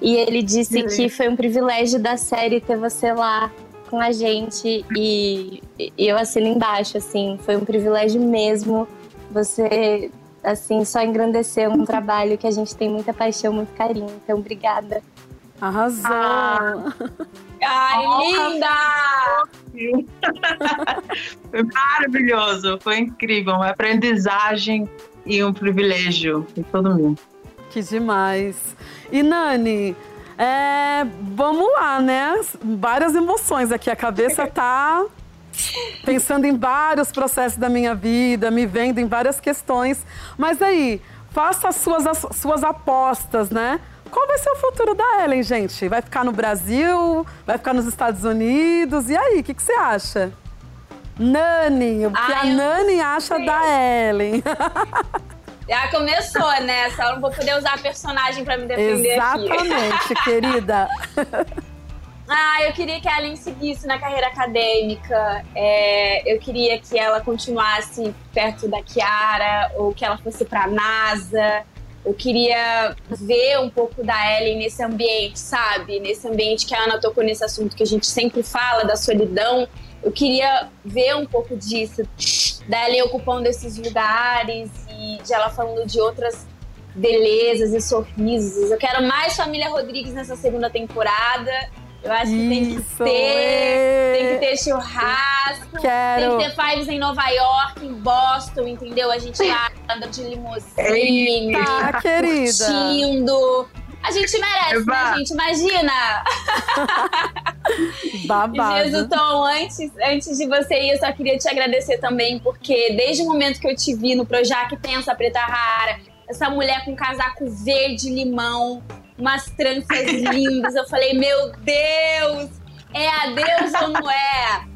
E ele disse Beleza. que foi um privilégio da série ter você lá com a gente e, e eu assino embaixo, assim, foi um privilégio mesmo. Você, assim, só engrandeceu um trabalho que a gente tem muita paixão, muito carinho. Então, obrigada. Arrasou! Ah. Ai, linda! Foi maravilhoso, foi incrível, uma aprendizagem e um privilégio de todo mundo. Que demais. E Nani, é, vamos lá, né? Várias emoções aqui. A cabeça tá pensando em vários processos da minha vida, me vendo em várias questões. Mas aí, faça as suas, as suas apostas, né? Qual vai ser o futuro da Ellen, gente? Vai ficar no Brasil? Vai ficar nos Estados Unidos? E aí, o que, que, você acha? Nani, o que a Nani acha da Ellen? Já começou, né? Só não vou poder usar a personagem pra me defender Exatamente, aqui. querida. Ah, eu queria que a Ellen seguisse na carreira acadêmica. É, eu queria que ela continuasse perto da Kiara ou que ela fosse pra NASA. Eu queria ver um pouco da Ellen nesse ambiente, sabe? Nesse ambiente que a Ana tocou nesse assunto que a gente sempre fala, da solidão. Eu queria ver um pouco disso, da Ellen ocupando esses lugares e de ela falando de outras belezas e sorrisos. Eu quero mais Família Rodrigues nessa segunda temporada. Eu acho que tem que ter, é. tem que ter churrasco, Quero. tem que ter fives em Nova York, em Boston, entendeu? A gente lá anda de limusine, tá, querida. curtindo. A gente merece, né, gente? Imagina! Babado. Jesus, Tom, antes, antes de você ir, eu só queria te agradecer também, porque desde o momento que eu te vi no Projac Pensa Preta Rara, essa mulher com casaco verde limão, umas tranças lindas. Eu falei, meu Deus, é a deusa ou não é?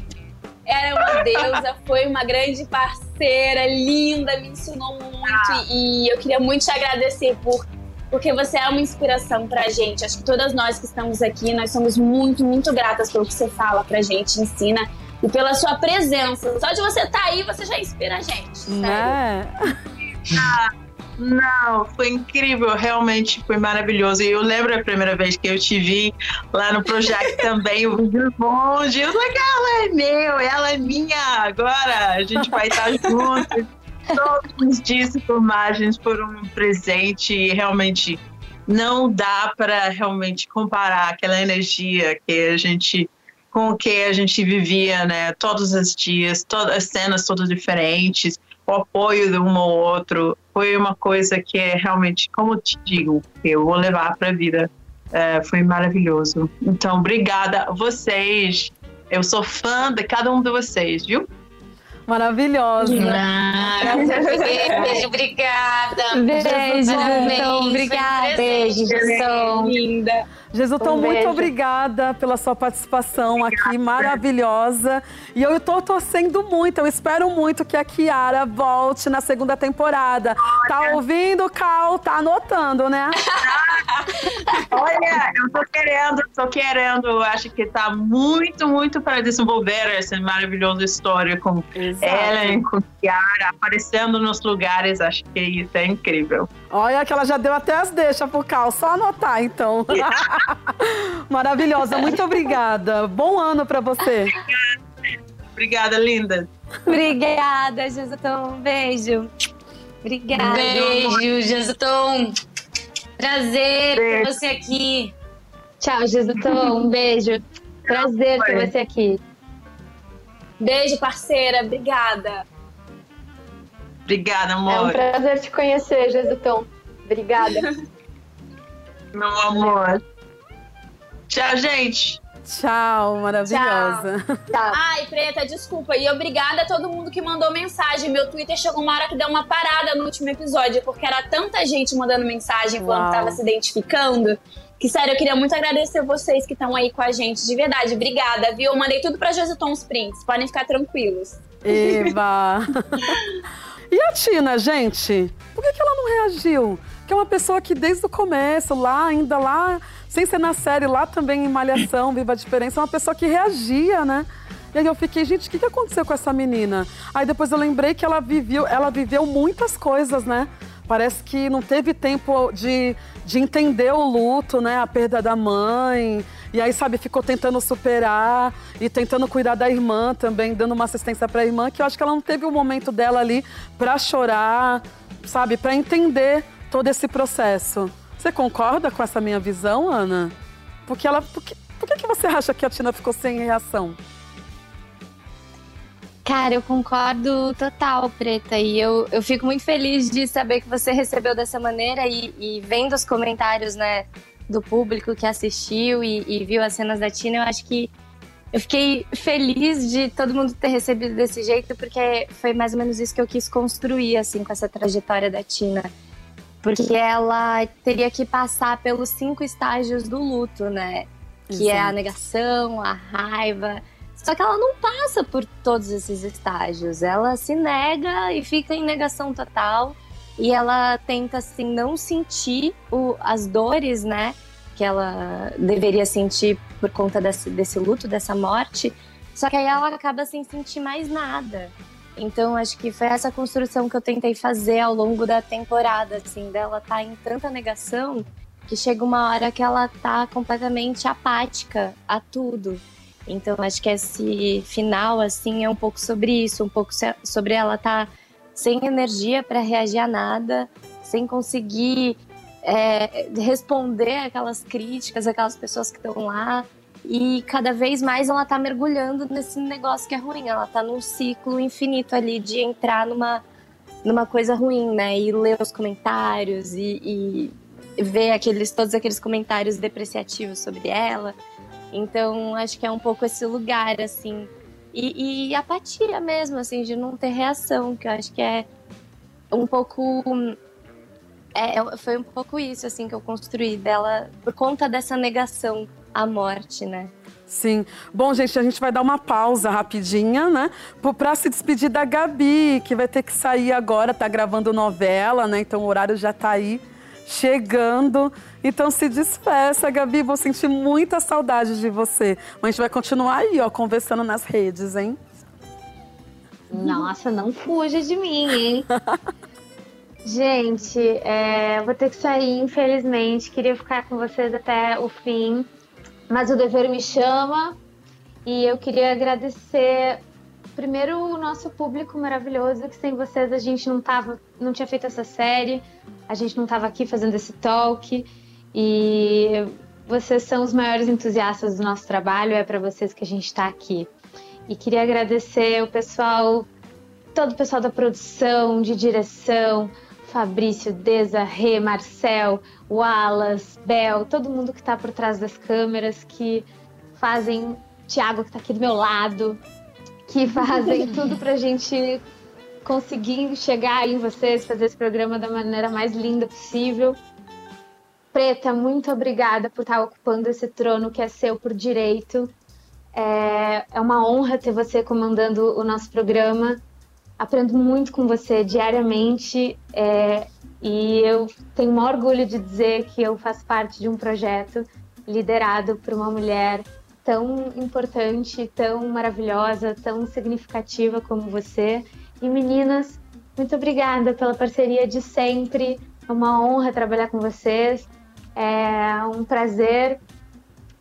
Ela é uma deusa, foi uma grande parceira, linda, me ensinou muito. E eu queria muito te agradecer por porque você é uma inspiração pra gente. Acho que todas nós que estamos aqui, nós somos muito, muito gratas pelo que você fala pra gente, ensina e pela sua presença. Só de você estar tá aí, você já inspira a gente. Sério. É. Ah, não, foi incrível, realmente foi maravilhoso. E eu lembro a primeira vez que eu te vi lá no projeto também, o vídeo longe. Eu falei, ela é meu, ela é minha, agora a gente vai estar juntos. Todos os dias e filmagens foram um presente e realmente não dá para realmente comparar aquela energia que a gente com o que a gente vivia, né? Todos os dias, todas as cenas todas diferentes o apoio de um ao outro foi uma coisa que é realmente, como eu te digo, eu vou levar para a vida. É, foi maravilhoso. Então, obrigada a vocês. Eu sou fã de cada um de vocês, viu? Maravilhosa. Beijo, obrigada. Beijo, então, obrigada. Beijo, linda. Jesuton, um muito obrigada pela sua participação aqui, maravilhosa. E eu estou torcendo muito, eu espero muito que a Kiara volte na segunda temporada. Tá ouvindo, Cal? Tá anotando, né? Olha, eu tô querendo, tô querendo, acho que tá muito, muito para desenvolver essa maravilhosa história com Exato. Ellen, com Kiara, aparecendo nos lugares, acho que isso é incrível. Olha que ela já deu até as deixas pro Cal, só anotar então. Maravilhosa, muito obrigada. Bom ano pra você. Obrigada, linda. Obrigada, Jesutão. Um beijo. Obrigada. Beijo, Jesutom. Prazer ter você aqui. Tchau, Jesutom. Um beijo. Prazer ter você aqui. Beijo, parceira. Obrigada. Obrigada, É um amor. prazer te conhecer, Jesutão. Obrigada. Meu amor. Tchau, gente. Tchau, maravilhosa. Tá. Ai, Preta, desculpa. E obrigada a todo mundo que mandou mensagem. Meu Twitter chegou uma hora que deu uma parada no último episódio, porque era tanta gente mandando mensagem falando Uau. que tava se identificando. Que sério, eu queria muito agradecer vocês que estão aí com a gente. De verdade, obrigada, viu? Eu mandei tudo pra Joseton os prints. Podem ficar tranquilos. Eba! E a Tina, gente? Por que, que ela não reagiu? Que é uma pessoa que desde o começo, lá, ainda lá, sem ser na série, lá também em Malhação, Viva a Diferença, é uma pessoa que reagia, né? E aí eu fiquei, gente, o que, que aconteceu com essa menina? Aí depois eu lembrei que ela viveu, ela viveu muitas coisas, né? Parece que não teve tempo de, de entender o luto, né? A perda da mãe. E aí, sabe, ficou tentando superar e tentando cuidar da irmã também, dando uma assistência pra irmã, que eu acho que ela não teve o momento dela ali pra chorar, sabe, pra entender todo esse processo. Você concorda com essa minha visão, Ana? Porque ela. Por que, por que, que você acha que a Tina ficou sem reação? Cara, eu concordo total, Preta. E eu, eu fico muito feliz de saber que você recebeu dessa maneira e, e vendo os comentários, né, do público que assistiu e, e viu as cenas da Tina, eu acho que eu fiquei feliz de todo mundo ter recebido desse jeito, porque foi mais ou menos isso que eu quis construir, assim, com essa trajetória da Tina. Porque ela teria que passar pelos cinco estágios do luto, né? Que é a Exato. negação, a raiva. Só que ela não passa por todos esses estágios. Ela se nega e fica em negação total. E ela tenta, assim, não sentir o- as dores, né? Que ela deveria sentir por conta desse, desse luto, dessa morte. Só que aí ela acaba sem sentir mais nada. Então, acho que foi essa construção que eu tentei fazer ao longo da temporada, assim, dela tá em tanta negação que chega uma hora que ela tá completamente apática a tudo. Então, acho que esse final, assim, é um pouco sobre isso, um pouco sobre ela tá sem energia para reagir a nada, sem conseguir é, responder aquelas críticas, aquelas pessoas que estão lá. E cada vez mais ela tá mergulhando nesse negócio que é ruim. Ela tá num ciclo infinito ali de entrar numa, numa coisa ruim, né? E ler os comentários e, e ver aqueles, todos aqueles comentários depreciativos sobre ela. Então, acho que é um pouco esse lugar, assim. E, e apatia mesmo, assim, de não ter reação, que eu acho que é um pouco. É, é- foi um pouco isso, assim, que eu construí dela por conta dessa negação à morte, né? Sim. Bom, gente, a gente vai dar uma pausa rapidinha, né? Pra se despedir da Gabi, que vai ter que sair agora, tá gravando novela, né? Então o horário já tá aí chegando. Então se despeça, Gabi. Vou sentir muita saudade de você. Mas a gente vai continuar aí, ó, conversando nas redes, hein? Nossa, não fuja de mim, hein? Gente, é, vou ter que sair, infelizmente. Queria ficar com vocês até o fim, mas o dever me chama e eu queria agradecer primeiro o nosso público maravilhoso, que sem vocês a gente não tava, não tinha feito essa série, a gente não estava aqui fazendo esse talk e vocês são os maiores entusiastas do nosso trabalho, é para vocês que a gente está aqui. E queria agradecer o pessoal, todo o pessoal da produção, de direção, Fabrício, Deza, Rê, Marcel, Wallace, Bel, todo mundo que está por trás das câmeras, que fazem, Thiago que está aqui do meu lado, que fazem tudo pra gente conseguir chegar em vocês, fazer esse programa da maneira mais linda possível. Preta, muito obrigada por estar ocupando esse trono que é seu por direito. É, é uma honra ter você comandando o nosso programa. Aprendo muito com você diariamente. É, E eu tenho um orgulho de dizer que eu faço parte de um projeto liderado por uma mulher tão importante, tão maravilhosa, tão significativa como você. E meninas, muito obrigada pela parceria de sempre. É uma honra trabalhar com vocês. É um prazer.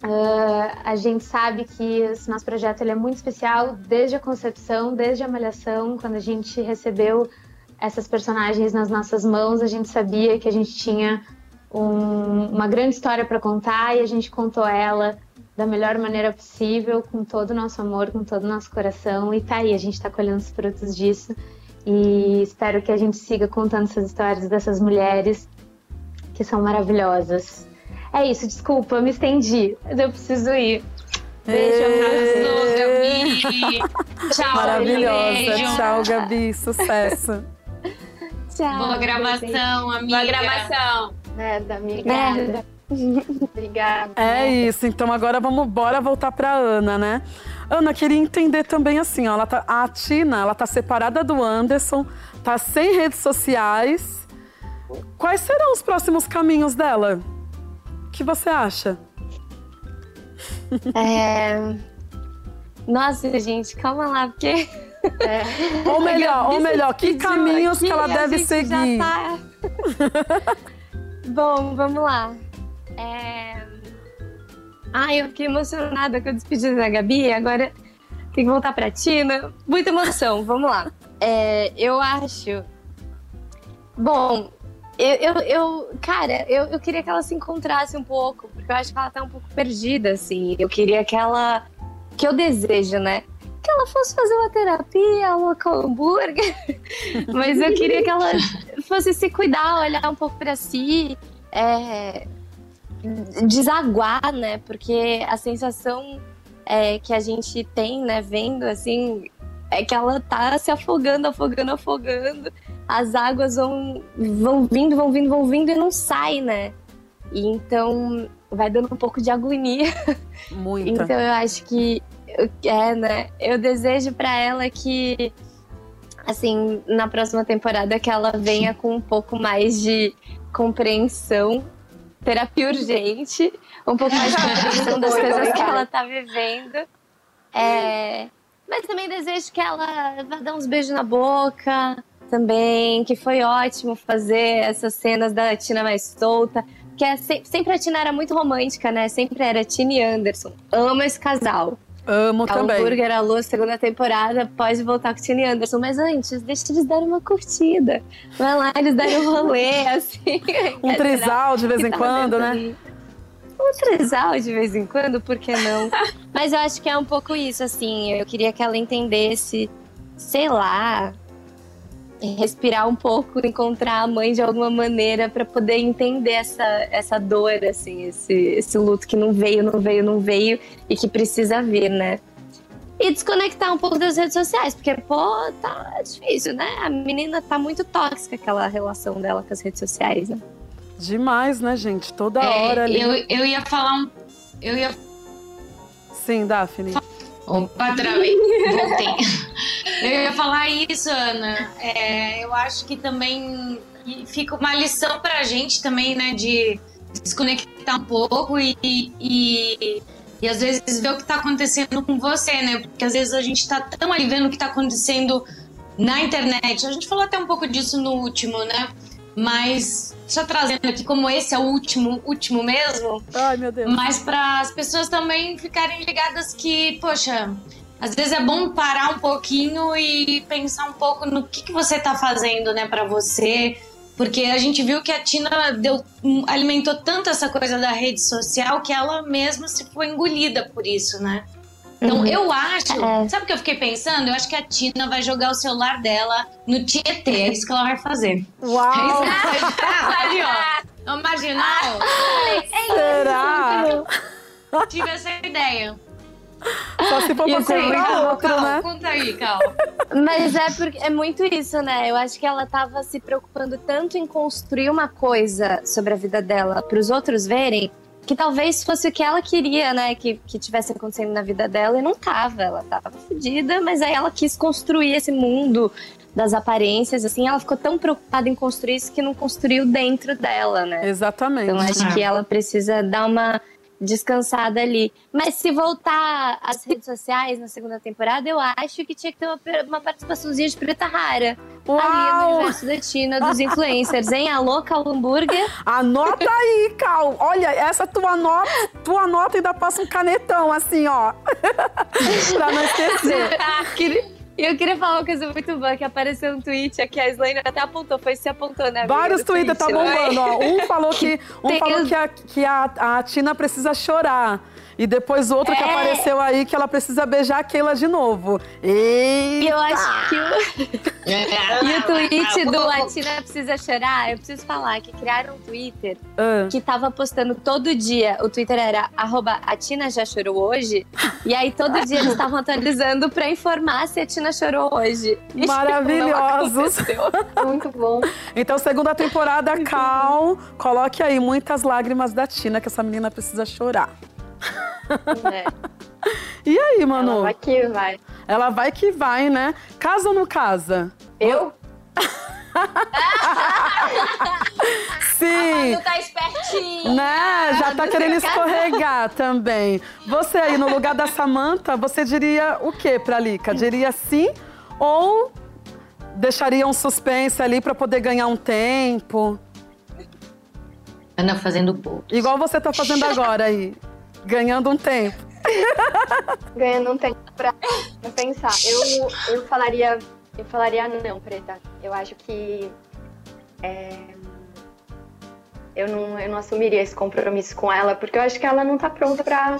Uh, a gente sabe que esse nosso projeto ele é muito especial desde a concepção, desde a malhação, quando a gente recebeu essas personagens nas nossas mãos, a gente sabia que a gente tinha um, uma grande história para contar e a gente contou ela da melhor maneira possível, com todo o nosso amor, com todo o nosso coração. E tá aí, a gente está colhendo os frutos disso. E espero que a gente siga contando essas histórias dessas mulheres que são maravilhosas. É isso, desculpa, eu me estendi, mas eu preciso ir. Beijo, abraço, Gabi. Tchau, Maravilhosa. beijo. Tchau, Gabi. Sucesso. Tchau. Boa gravação, amiga. Boa gravação. Nada, amiga. Merda. Obrigada. É isso. Então agora vamos bora voltar para Ana, né? Ana queria entender também assim, ó, ela tá, a Tina, ela tá separada do Anderson, tá sem redes sociais. Quais serão os próximos caminhos dela? O que você acha? É... Nossa, gente, calma lá, porque. Ou melhor, ou melhor, que caminhos aqui que ela deve seguir? tá- Bom, vamos lá. É... Ai, eu fiquei emocionada com a despedida da Gabi, agora tem que voltar pra Tina. Muita emoção, vamos lá. É, eu acho. Bom, eu, eu, eu- cara, eu, eu queria que ela se encontrasse um pouco, porque eu acho que ela tá um pouco perdida, assim. Eu queria que ela. Que eu desejo, né? Que ela fosse fazer uma terapia, uma hambúrguer. Mas eu queria que ela fosse se cuidar, olhar um pouco pra si, é, desaguar, né? Porque a sensação é, que a gente tem, né, vendo assim, é que ela tá se afogando, afogando, afogando. As águas vão, vão vindo, vão vindo, vão vindo e não sai, né? E então vai dando um pouco de agonia. Muita. Então eu acho que é, né? Eu desejo pra ela que assim, na próxima temporada que ela venha com um pouco mais de compreensão, terapia urgente, um pouco mais de compreensão das coisas que ela tá vivendo. É, mas também desejo que ela vá dar uns beijos na boca também, que foi ótimo fazer essas cenas da Tina mais solta. Que é se- sempre a Tina era muito romântica, né? Sempre era Tina e Anderson. Amo esse casal. Amo A também. Hambúrguer Alô, segunda temporada, pode voltar com Tina e Anderson. Mas antes, deixa eles darem uma curtida. Vai lá, eles darem um rolê, assim. Um trisal de vez em quando, né? ali. Um trisal de vez em quando, por que não? Mas eu acho que é um pouco isso, assim. Eu queria que ela entendesse, sei lá, respirar um pouco, encontrar a mãe de alguma maneira para poder entender essa, essa dor, assim, esse, esse luto que não veio, não veio, não veio e que precisa vir, né? E desconectar um pouco das redes sociais, porque, pô, tá difícil, né? A menina tá muito tóxica, aquela relação dela com as redes sociais, né? Demais, né, gente? Toda É, hora ali. eu, eu ia falar um. Eu ia. Sim, Daphne. Opa, travei. Voltei. Eu ia falar isso, Ana. É, eu acho que também fica uma lição pra gente também, né? De desconectar um pouco e, e, e às vezes ver o que tá acontecendo com você, né? Porque às vezes a gente tá tão ali vendo o que tá acontecendo na internet. A gente falou até um pouco disso no último, né? Mas só trazendo aqui, como esse é o último, último mesmo, Ai, meu Deus. mas para as pessoas também ficarem ligadas que, poxa, às vezes é bom parar um pouquinho e pensar um pouco no que, que você tá fazendo, né, para você. Porque a gente viu que a Tina deu, alimentou tanto essa coisa da rede social que ela mesma se foi engolida por isso, né? Então Uhum. eu acho, É. sabe o que eu fiquei pensando? Eu acho que a Tina vai jogar o celular dela no Tietê, é isso que ela vai fazer. Uau! Ali, ó. No marginal. Será? Tive essa ideia. Só se for pra é comprar outro, Cal, né? Conta aí, Cal. Mas é porque é muito isso, né? Eu acho que ela tava se preocupando tanto em construir uma coisa sobre a vida dela para os outros verem, que talvez fosse o que ela queria, né? Que, que tivesse acontecendo na vida dela e não tava. Ela tava fodida, mas aí ela quis construir esse mundo das aparências, assim, ela ficou tão preocupada em construir isso que não construiu dentro dela, né? Exatamente. Então acho que ela precisa dar uma descansada ali. Mas se voltar às redes sociais na segunda temporada, eu acho que tinha que ter uma, uma participaçãozinha de Preta Rara. Ali no Uau! universo da Tina, dos influencers, hein? Alô, Cal Hambúrguer. Anota aí, Cal. Olha, essa tua nota, tua nota ainda passa um canetão, assim, ó. pra não esquecer. E eu queria falar uma coisa muito boa, que apareceu um tweet aqui, a Slane até apontou, foi se apontou, né? Vários do Twitter tweet, tá bombando, ó. Um falou que, um Tem falou que, a, que a, a Tina precisa chorar. E depois outro que É. apareceu aí que ela precisa beijar a Keila de novo. E eu acho que o, e o tweet do A Tina Precisa Chorar, eu preciso falar que criaram um Twitter Ah. que tava postando todo dia. O Twitter era arroba a Tina já chorou hoje. E aí todo dia eles estavam atualizando pra informar se a Tina chorou hoje. Maravilhosos. Muito bom. Então, segunda temporada, Cal, coloque aí muitas lágrimas da Tina, que essa menina precisa chorar. É. E aí, Manu? Ela vai que vai. Ela vai que vai, né? Casa ou não casa? Eu? Sim! Tu tá espertinho. Né? Já tá querendo escorregar também. Você aí, no lugar da Samantha, você diria o quê pra Lica? Diria sim ou deixaria um suspense ali pra poder ganhar um tempo? Ana fazendo pouco. Igual você tá fazendo agora aí, ganhando um tempo. Ganhando um tempo pra, pra pensar. Eu, eu falaria. Eu falaria não, Preta. Eu acho que. é, eu, não, eu não assumiria esse compromisso com ela, porque eu acho que ela não tá pronta pra.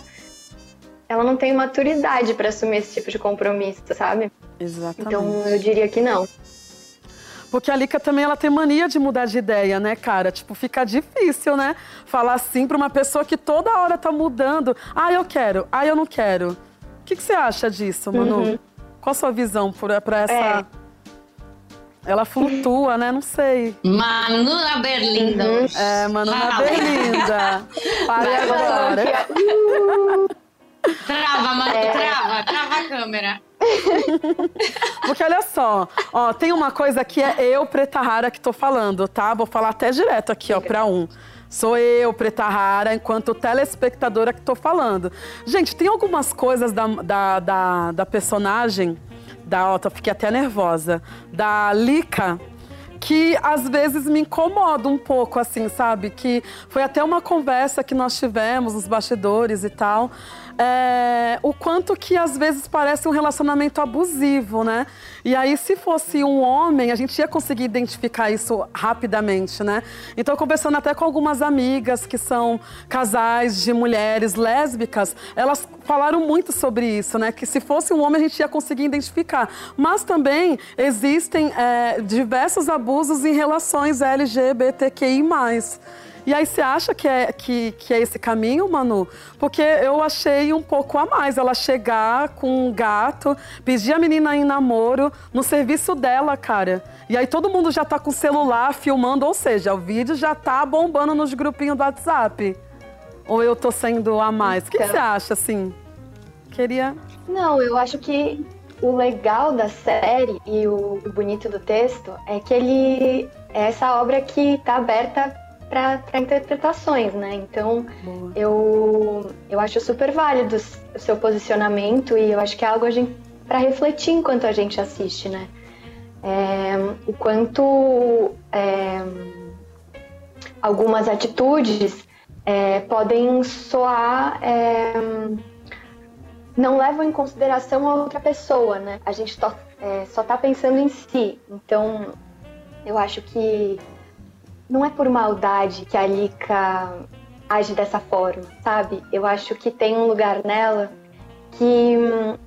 Ela não tem maturidade pra assumir esse tipo de compromisso, sabe? Exatamente. Então eu diria que não. Porque a Lica também ela tem mania de mudar de ideia, né, cara? Tipo, fica difícil, né? Falar assim pra uma pessoa que toda hora tá mudando. Ah, eu quero. Ah, eu não quero. O que, que você acha disso, Manu? Uhum. Qual a sua visão por, pra essa. É. Ela flutua, né? Não sei. Manula Berlinda. É, Manu na Fala. Berlinda. Pare agora. Trava, Manu, É. trava, trava a câmera. Porque olha só, ó, tem uma coisa que é eu, Preta Rara, que tô falando, tá? Vou falar até direto aqui, ó, pra um. Sou eu, Preta Rara, enquanto telespectadora que tô falando. Gente, tem algumas coisas da, da, da, da personagem, da, tô- fiquei até nervosa, da Lica, que às vezes me incomoda um pouco, assim, sabe? Que foi até uma conversa que nós tivemos nos bastidores e tal. É, o quanto que às vezes parece um relacionamento abusivo, né? E aí, se fosse um homem, a gente ia conseguir identificar isso rapidamente, né? Então, conversando até com algumas amigas que são casais de mulheres lésbicas, elas falaram muito sobre isso, né? Que se fosse um homem, a gente ia conseguir identificar. Mas também existem é, diversos abusos em relações LGBTQI. E aí, você acha que é, que, que é esse caminho, Manu? Porque eu achei um pouco a mais ela chegar com um gato, pedir a menina em namoro no serviço dela, cara. E aí todo mundo já tá com o celular filmando, ou seja, o vídeo já tá bombando nos grupinhos do WhatsApp. Ou eu tô sendo a mais? O que Então. você acha, assim? Queria. Não, eu acho que o legal da série e o bonito do texto é que ele é essa obra que está aberta para interpretações, né? Então Boa. eu, eu acho super válido o seu posicionamento e eu acho que é algo para refletir enquanto a gente assiste, né? É, o quanto é, algumas atitudes é, podem soar é, não levam em consideração a outra pessoa, né? A gente tó- é, só tá pensando em si. Então, eu acho que não é por maldade que a Lika age dessa forma, sabe? Eu acho que tem um lugar nela que hum,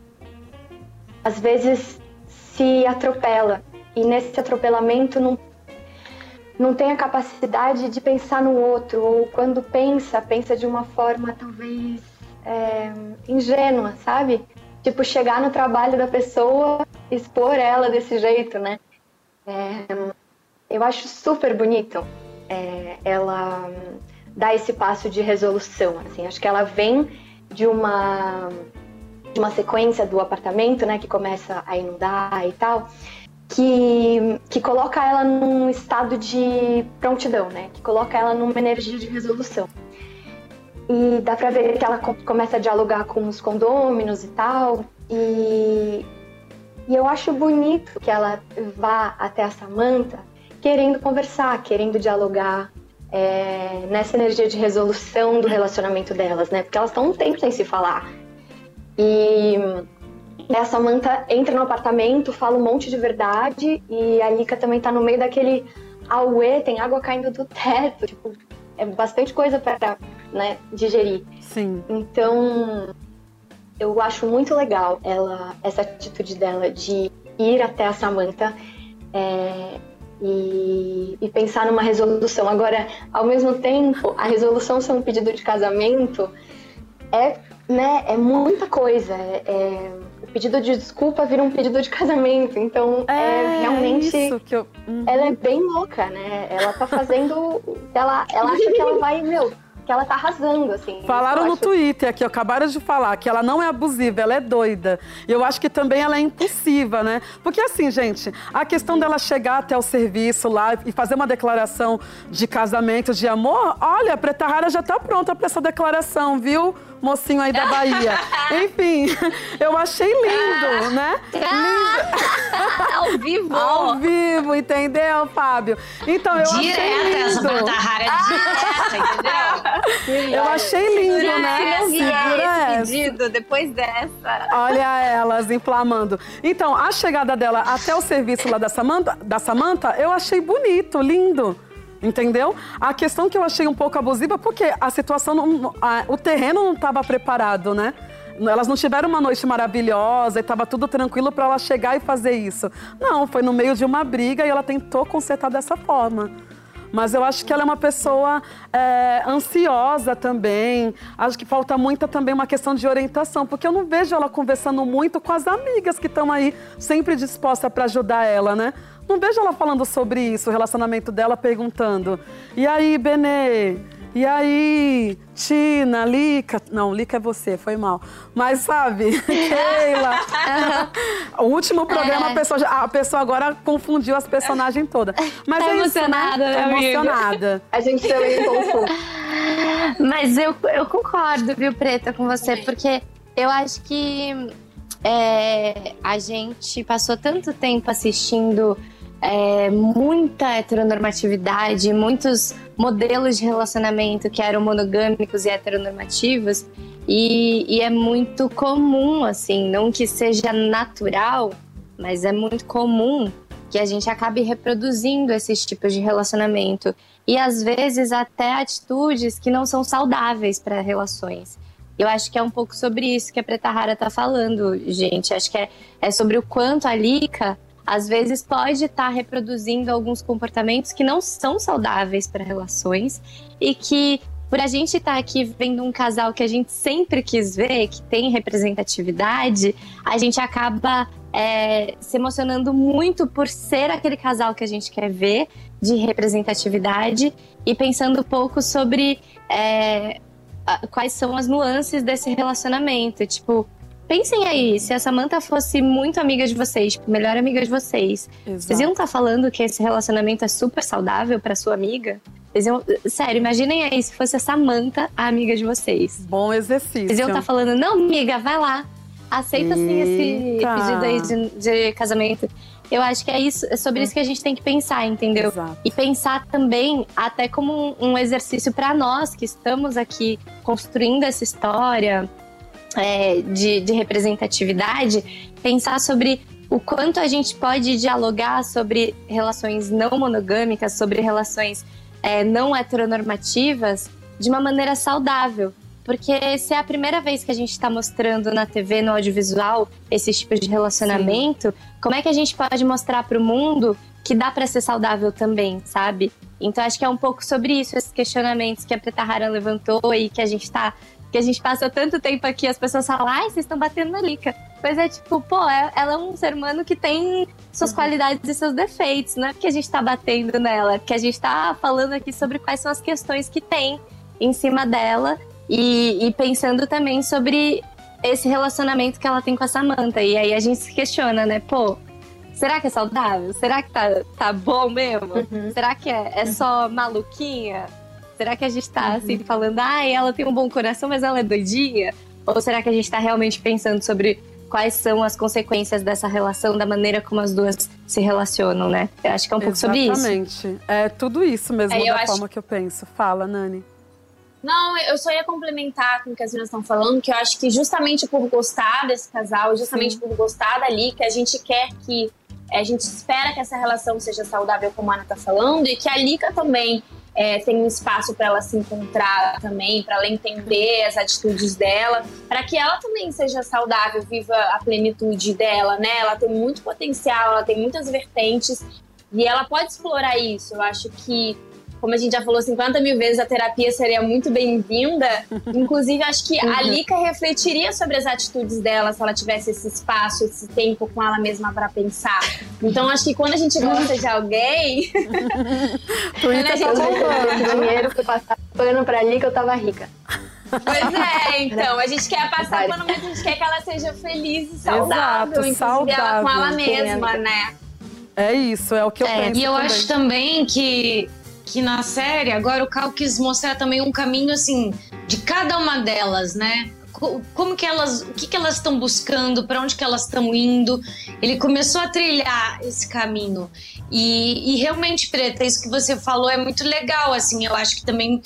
às vezes se atropela e nesse atropelamento não não tem a capacidade de pensar no outro ou quando pensa pensa de uma forma talvez é, ingênua, sabe? Tipo, chegar no trabalho da pessoa, expor ela desse jeito, né? É, eu acho super bonito é, ela dar esse passo de resolução, assim. Acho que ela vem de uma, de uma sequência do apartamento, né? Que começa a inundar e tal. que, que coloca ela num estado de prontidão, né? Que coloca ela numa energia de resolução. E dá pra ver que ela começa a dialogar com os condôminos e tal. E, e eu acho bonito que ela vá até a Samantha querendo conversar, querendo dialogar, é, nessa energia de resolução do relacionamento delas, né? Porque elas estão um tempo sem se falar. E a Samantha entra no apartamento, fala um monte de verdade, e a Lika também tá no meio daquele auê, tem água caindo do teto, tipo, é bastante coisa para né, digerir. Sim. Então, eu acho muito legal ela, essa atitude dela de ir até a Samantha é, e, e, pensar numa resolução. Agora, ao mesmo tempo, a resolução ser um pedido de casamento é, né, é muita coisa. É, é, o pedido de desculpa vira um pedido de casamento. Então, é, é realmente. Eu... Uhum. Ela é bem louca, né? Ela tá fazendo. ela, ela acha que ela vai, meu, que ela tá arrasando, assim. Falaram no Twitter aqui, acabaram de falar que ela não é abusiva, ela é doida. E eu acho que também ela é impulsiva, né? Porque assim, gente, a questão dela chegar até o serviço lá e fazer uma declaração de casamento, de amor, olha, a Preta Rara já tá pronta para essa declaração, viu? Mocinho aí da Bahia. Enfim, eu achei lindo, né? Lindo. Ao vivo. Ao vivo, entendeu, Fábio? Então, eu direta, achei lindo. Essa Rara é direta, entendeu? Eu achei lindo, Segura né? esse, Segura esse essa. pedido depois dessa. Olha elas inflamando. Então, a chegada dela até o serviço lá da Samanta, da Samantha, eu achei bonito, lindo. Entendeu? A questão que eu achei um pouco abusiva, porque a situação, não, a- o terreno não estava preparado, né? Elas não tiveram uma noite maravilhosa e estava tudo tranquilo para ela chegar e fazer isso. Não, foi no meio de uma briga e ela tentou consertar dessa forma. Mas eu acho que ela é uma pessoa é, ansiosa também. Acho que falta muita também uma questão de orientação, porque eu não vejo ela conversando muito com as amigas que estão aí sempre dispostas para ajudar ela, né? Não vejo ela falando sobre isso, o relacionamento dela, perguntando: e aí, Benê? E aí, Tina, Lica? Não, Lica é você, foi mal. Mas sabe, Keila. o último programa, a, pessoa, a pessoa agora confundiu as personagens todas. Mas Tá é isso, né? emocionada, Tá emocionada. A gente também confunde. Mas eu, eu concordo, viu, Preta, com você, porque eu acho que é, a gente passou tanto tempo assistindo é, muita heteronormatividade, muitos modelos de relacionamento que eram monogâmicos e heteronormativos, e, e é muito comum, assim, não que seja natural, mas é muito comum que a gente acabe reproduzindo esses tipos de relacionamento e às vezes até atitudes que não são saudáveis para relações. Eu acho que é um pouco sobre isso que a Preta Rara tá falando, gente. Acho que é, é sobre o quanto a Lica, às vezes, pode estar reproduzindo alguns comportamentos que não são saudáveis para relações e que, por a gente estar aqui vendo um casal que a gente sempre quis ver, que tem representatividade, a gente acaba é, se emocionando muito por ser aquele casal que a gente quer ver, de representatividade, e pensando um pouco sobre é, quais são as nuances desse relacionamento. Tipo, pensem aí, se a Samantha fosse muito amiga de vocês, melhor amiga de vocês, vocês iam estar falando que esse relacionamento é super saudável pra sua amiga? Vocês iam, sério, imaginem aí se fosse a Samantha a amiga de vocês. Bom exercício. Vocês iam estar falando, não, amiga, vai lá. Aceita sim esse pedido aí de, de casamento. Eu acho que é isso, é sobre isso que a gente tem que pensar, entendeu? Exato. E pensar também até como um, um exercício para nós que estamos aqui construindo essa história é, de, de representatividade, pensar sobre o quanto a gente pode dialogar sobre relações não monogâmicas, sobre relações é, não heteronormativas de uma maneira saudável. Porque se é a primeira vez que a gente está mostrando na TV, no audiovisual, esses tipos de relacionamento, como é que a gente pode mostrar para o mundo que dá para ser saudável também, sabe? Então acho que é um pouco sobre isso, esses questionamentos que a Preta Rara levantou e que a gente tá. Que a gente passa tanto tempo aqui, as pessoas falam, ai, vocês estão batendo na Lica. Mas é tipo, pô, é- ela é um ser humano que tem suas qualidades e seus defeitos. Não é porque a gente tá batendo nela, é porque a gente tá falando aqui sobre quais são as questões que tem em cima dela e, e pensando também sobre esse relacionamento que ela tem com a Samantha. E aí a gente se questiona, né? Pô, será que é saudável? Será que tá, tá bom mesmo? Uhum. Será que é, é só maluquinha? Será que a gente tá Uhum. assim falando, ah, ela tem um bom coração, mas ela é doidinha? Ou será que a gente tá realmente pensando sobre quais são as consequências dessa relação, da maneira como as duas se relacionam, né? Eu acho que é um pouco sobre isso. Exatamente. É tudo isso mesmo, É, da acho- forma que eu penso. Fala, Nani. Não, eu só ia complementar com o que as meninas estão falando, que eu acho que justamente por gostar desse casal, justamente por gostar dali, que a gente quer que. é, A gente espera que essa relação seja saudável, como a Ana tá falando, e que a Lika também é, tenha um espaço para ela se encontrar também, para ela entender as atitudes dela, para que ela também seja saudável, viva a plenitude dela, né? Ela tem muito potencial, ela tem muitas vertentes e ela pode explorar isso. Eu acho que como a gente já falou 50 mil vezes, a terapia seria muito bem-vinda. Inclusive, acho que a Lika refletiria sobre as atitudes dela se ela tivesse esse espaço, esse tempo com ela mesma para pensar. Então, acho que quando a gente gosta de alguém, tá Quando a gente- bombando. Esse dinheiro pra passar pano pra que eu tava rica. pois é, então, a gente quer passar pano, mas a gente quer que ela seja feliz e saudável, Exato, inclusive ela com ela saudável. mesma, né? É isso, é o que eu É, penso. e eu também. acho também que, que na série, agora o Cal quis mostrar também um caminho, assim, de cada uma delas, né? Co- Como que elas, o que que elas estão buscando, para onde que elas estão indo. Ele começou a trilhar esse caminho. E, e realmente, Preta, isso que você falou é muito legal, assim, eu acho que também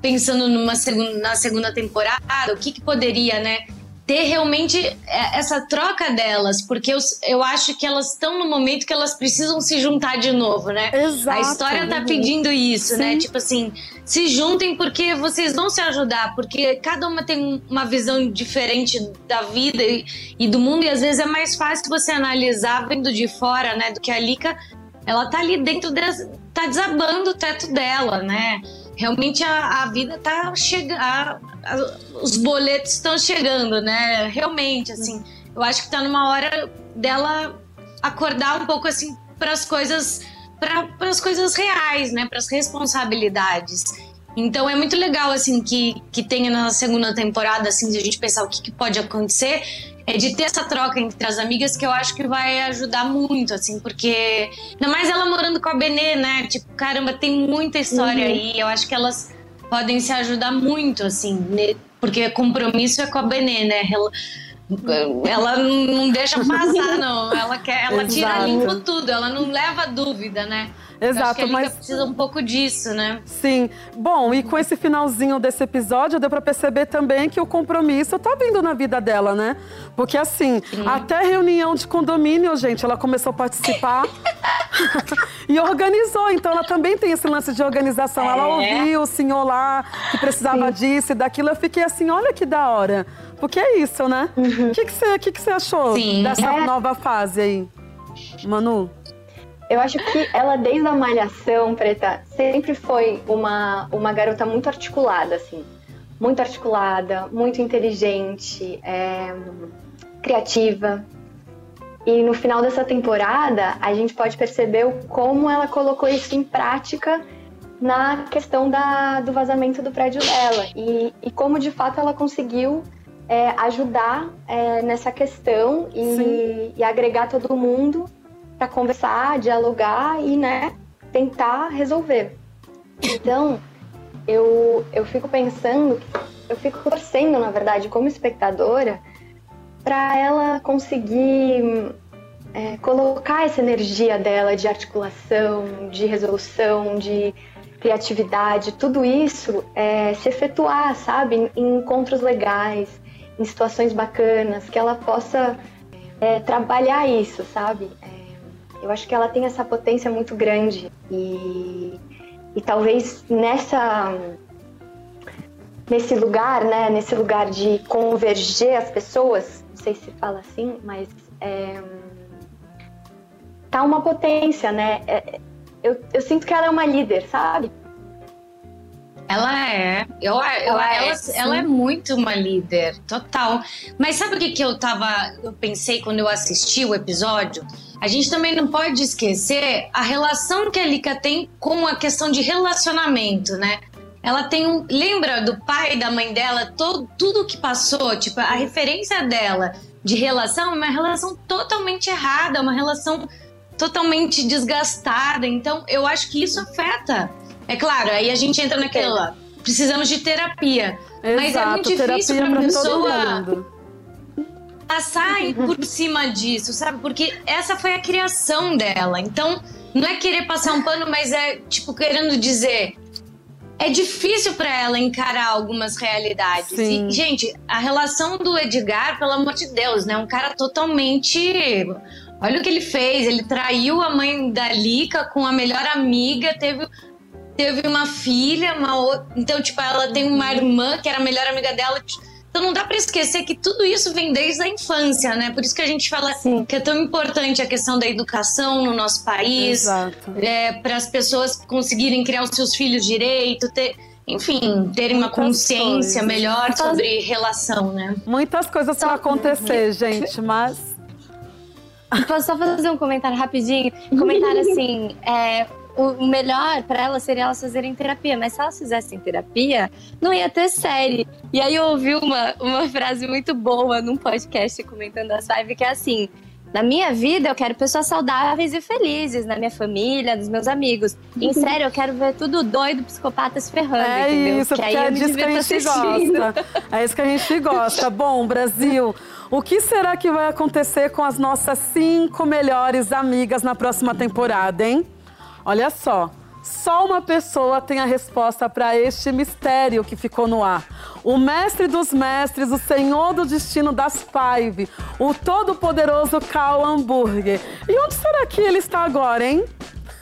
pensando numa segunda, na segunda temporada, o que que poderia, né? Ter realmente é, essa troca delas, porque eu, eu acho que elas estão no momento que elas precisam se juntar de novo, né? Exato. A história tá pedindo isso, né? Sim. Tipo assim, se juntem porque vocês vão se ajudar, porque cada uma tem uma visão diferente da vida e, e do mundo, e às vezes é mais fácil você analisar vendo de fora, né? Do que a Lika, ela tá ali dentro, des, tá desabando o teto dela, né? Realmente a, a vida tá chegando, os boletos estão chegando, né? Realmente, assim, eu acho que tá numa hora dela acordar um pouco assim para as coisas para as coisas reais, né, para as responsabilidades. Então é muito legal assim que que tenha na segunda temporada assim de a gente pensar o que, que pode acontecer é de ter essa troca entre as amigas que eu acho que vai ajudar muito assim porque ainda mais ela morando com a Benê, né? Tipo, caramba, tem muita história Uhum. aí. Eu acho que elas podem se ajudar muito assim, né? porque compromisso é com a Benê, né? Ela, ela não deixa passar, não. Ela quer, ela tira Exato. limpo tudo, ela não leva dúvida, né? Exato, mas precisa um pouco disso, né? Sim. Bom, e com esse finalzinho desse episódio, deu pra perceber também que o compromisso tá vindo na vida dela, né? Porque assim, até reunião de condomínio, gente, ela começou a participar e organizou. Então ela também tem esse lance de organização. Ela É. ouviu o senhor lá que precisava disso e daquilo. Eu fiquei assim, olha que da hora. Porque é isso, né? O que que você que que você achou Sim. dessa É. nova fase aí, Manu? Eu acho que ela, desde a malhação, Preta, sempre foi uma, uma garota muito articulada, assim. Muito articulada, muito inteligente, é, criativa. E no final dessa temporada, a gente pode perceber como ela colocou isso em prática na questão da, do vazamento do prédio dela. E, e como, de fato, ela conseguiu é, ajudar é, nessa questão e, e agregar todo mundo para conversar, dialogar e, né, tentar resolver. Então, eu, eu fico pensando, eu fico torcendo, na verdade, como espectadora, para ela conseguir é, colocar essa energia dela de articulação, de resolução, de criatividade, tudo isso é, se efetuar, sabe, em encontros legais, em situações bacanas, que ela possa é, trabalhar isso, sabe? É, eu acho que ela tem essa potência muito grande e, e talvez nessa nesse lugar, né, nesse lugar de converger as pessoas, não sei se fala assim, mas é, tá uma potência, né? É, eu, eu sinto que ela é uma líder, sabe? Ela é. Eu, eu, Ela é, ela, sim. ela é muito uma líder, total. Mas sabe o que, que eu tava. Eu pensei quando eu assisti o episódio? A gente também não pode esquecer a relação que a Lika tem com a questão de relacionamento, né? Ela tem um. Lembra do pai e da mãe dela? Todo, tudo que passou, tipo, a referência dela de relação é uma relação totalmente errada, uma relação totalmente desgastada. Então, eu acho que isso afeta. É claro, aí a gente entra naquela. Precisamos de terapia. mas é muito difícil terapia pra pra pessoa passar por cima disso, sabe? Porque essa foi a criação dela. Então, não é querer passar um pano, mas é tipo querendo dizer. É difícil pra ela encarar algumas realidades. Sim. E, gente, a relação do Edgar, pelo amor de Deus, né? Um cara totalmente. Olha o que ele fez. Ele traiu a mãe da Lica com a melhor amiga, teve, teve uma filha, uma outra. Então, tipo, ela tem uma irmã que era a melhor amiga dela. Então não dá pra esquecer que tudo isso vem desde a infância, né? Por isso que a gente fala que é tão importante a questão da educação no nosso país, Exato. é, para as pessoas conseguirem criar os seus filhos direito, ter, enfim, terem uma Muitas consciência coisas. melhor sobre relação, né? Muitas coisas pra acontecer, gente, mas. Posso só fazer um comentário rapidinho? Comentário assim, é, o melhor pra elas seria elas fazerem terapia, mas se elas fizessem terapia, não ia ter série. E aí eu ouvi uma, uma frase muito boa num podcast comentando as five, que é assim. Na minha vida, eu quero pessoas saudáveis e felizes, na minha família, nos meus amigos. Em sério, eu quero ver tudo doido, psicopata se ferrando, É entendeu? isso, porque aí é disso que a gente assistindo. gosta. É isso que a gente gosta. Bom, Brasil, o que será que vai acontecer com as nossas cinco melhores amigas na próxima temporada, hein? Olha só. Só uma pessoa tem a resposta para este mistério que ficou no ar. O mestre dos mestres, o senhor do destino das Five, o todo-poderoso Cal Hambúrguer. E onde será que ele está agora, hein?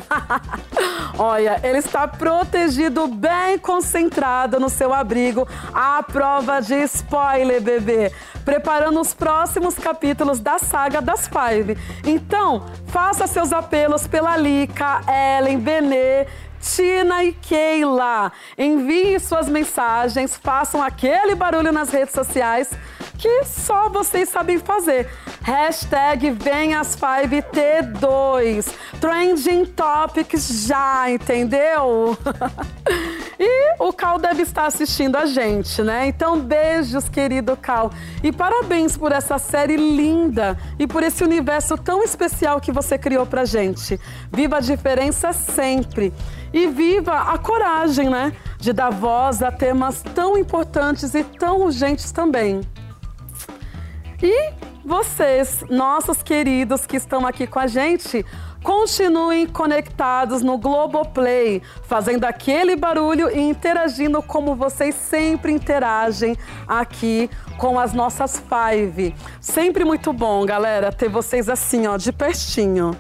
Olha, ele está protegido, bem concentrado no seu abrigo, à prova de spoiler, bebê. Preparando os próximos capítulos da saga das Five. Então, faça seus apelos pela Lica, Ellen, Benê, Tina e Keila. Envie suas mensagens, façam aquele barulho nas redes sociais que só vocês sabem fazer. Hashtag VemAs5T2. Trending Topics já, entendeu? e o Cal deve estar assistindo a gente, né? Então, beijos, querido Cal. E parabéns por essa série linda e por esse universo tão especial que você criou pra gente. Viva a diferença sempre. E viva a coragem, né? De dar voz a temas tão importantes e tão urgentes também. E vocês, nossos queridos que estão aqui com a gente, continuem conectados no Globoplay, fazendo aquele barulho e interagindo como vocês sempre interagem aqui com as nossas Five. Sempre muito bom, galera, ter vocês assim, ó, de pertinho.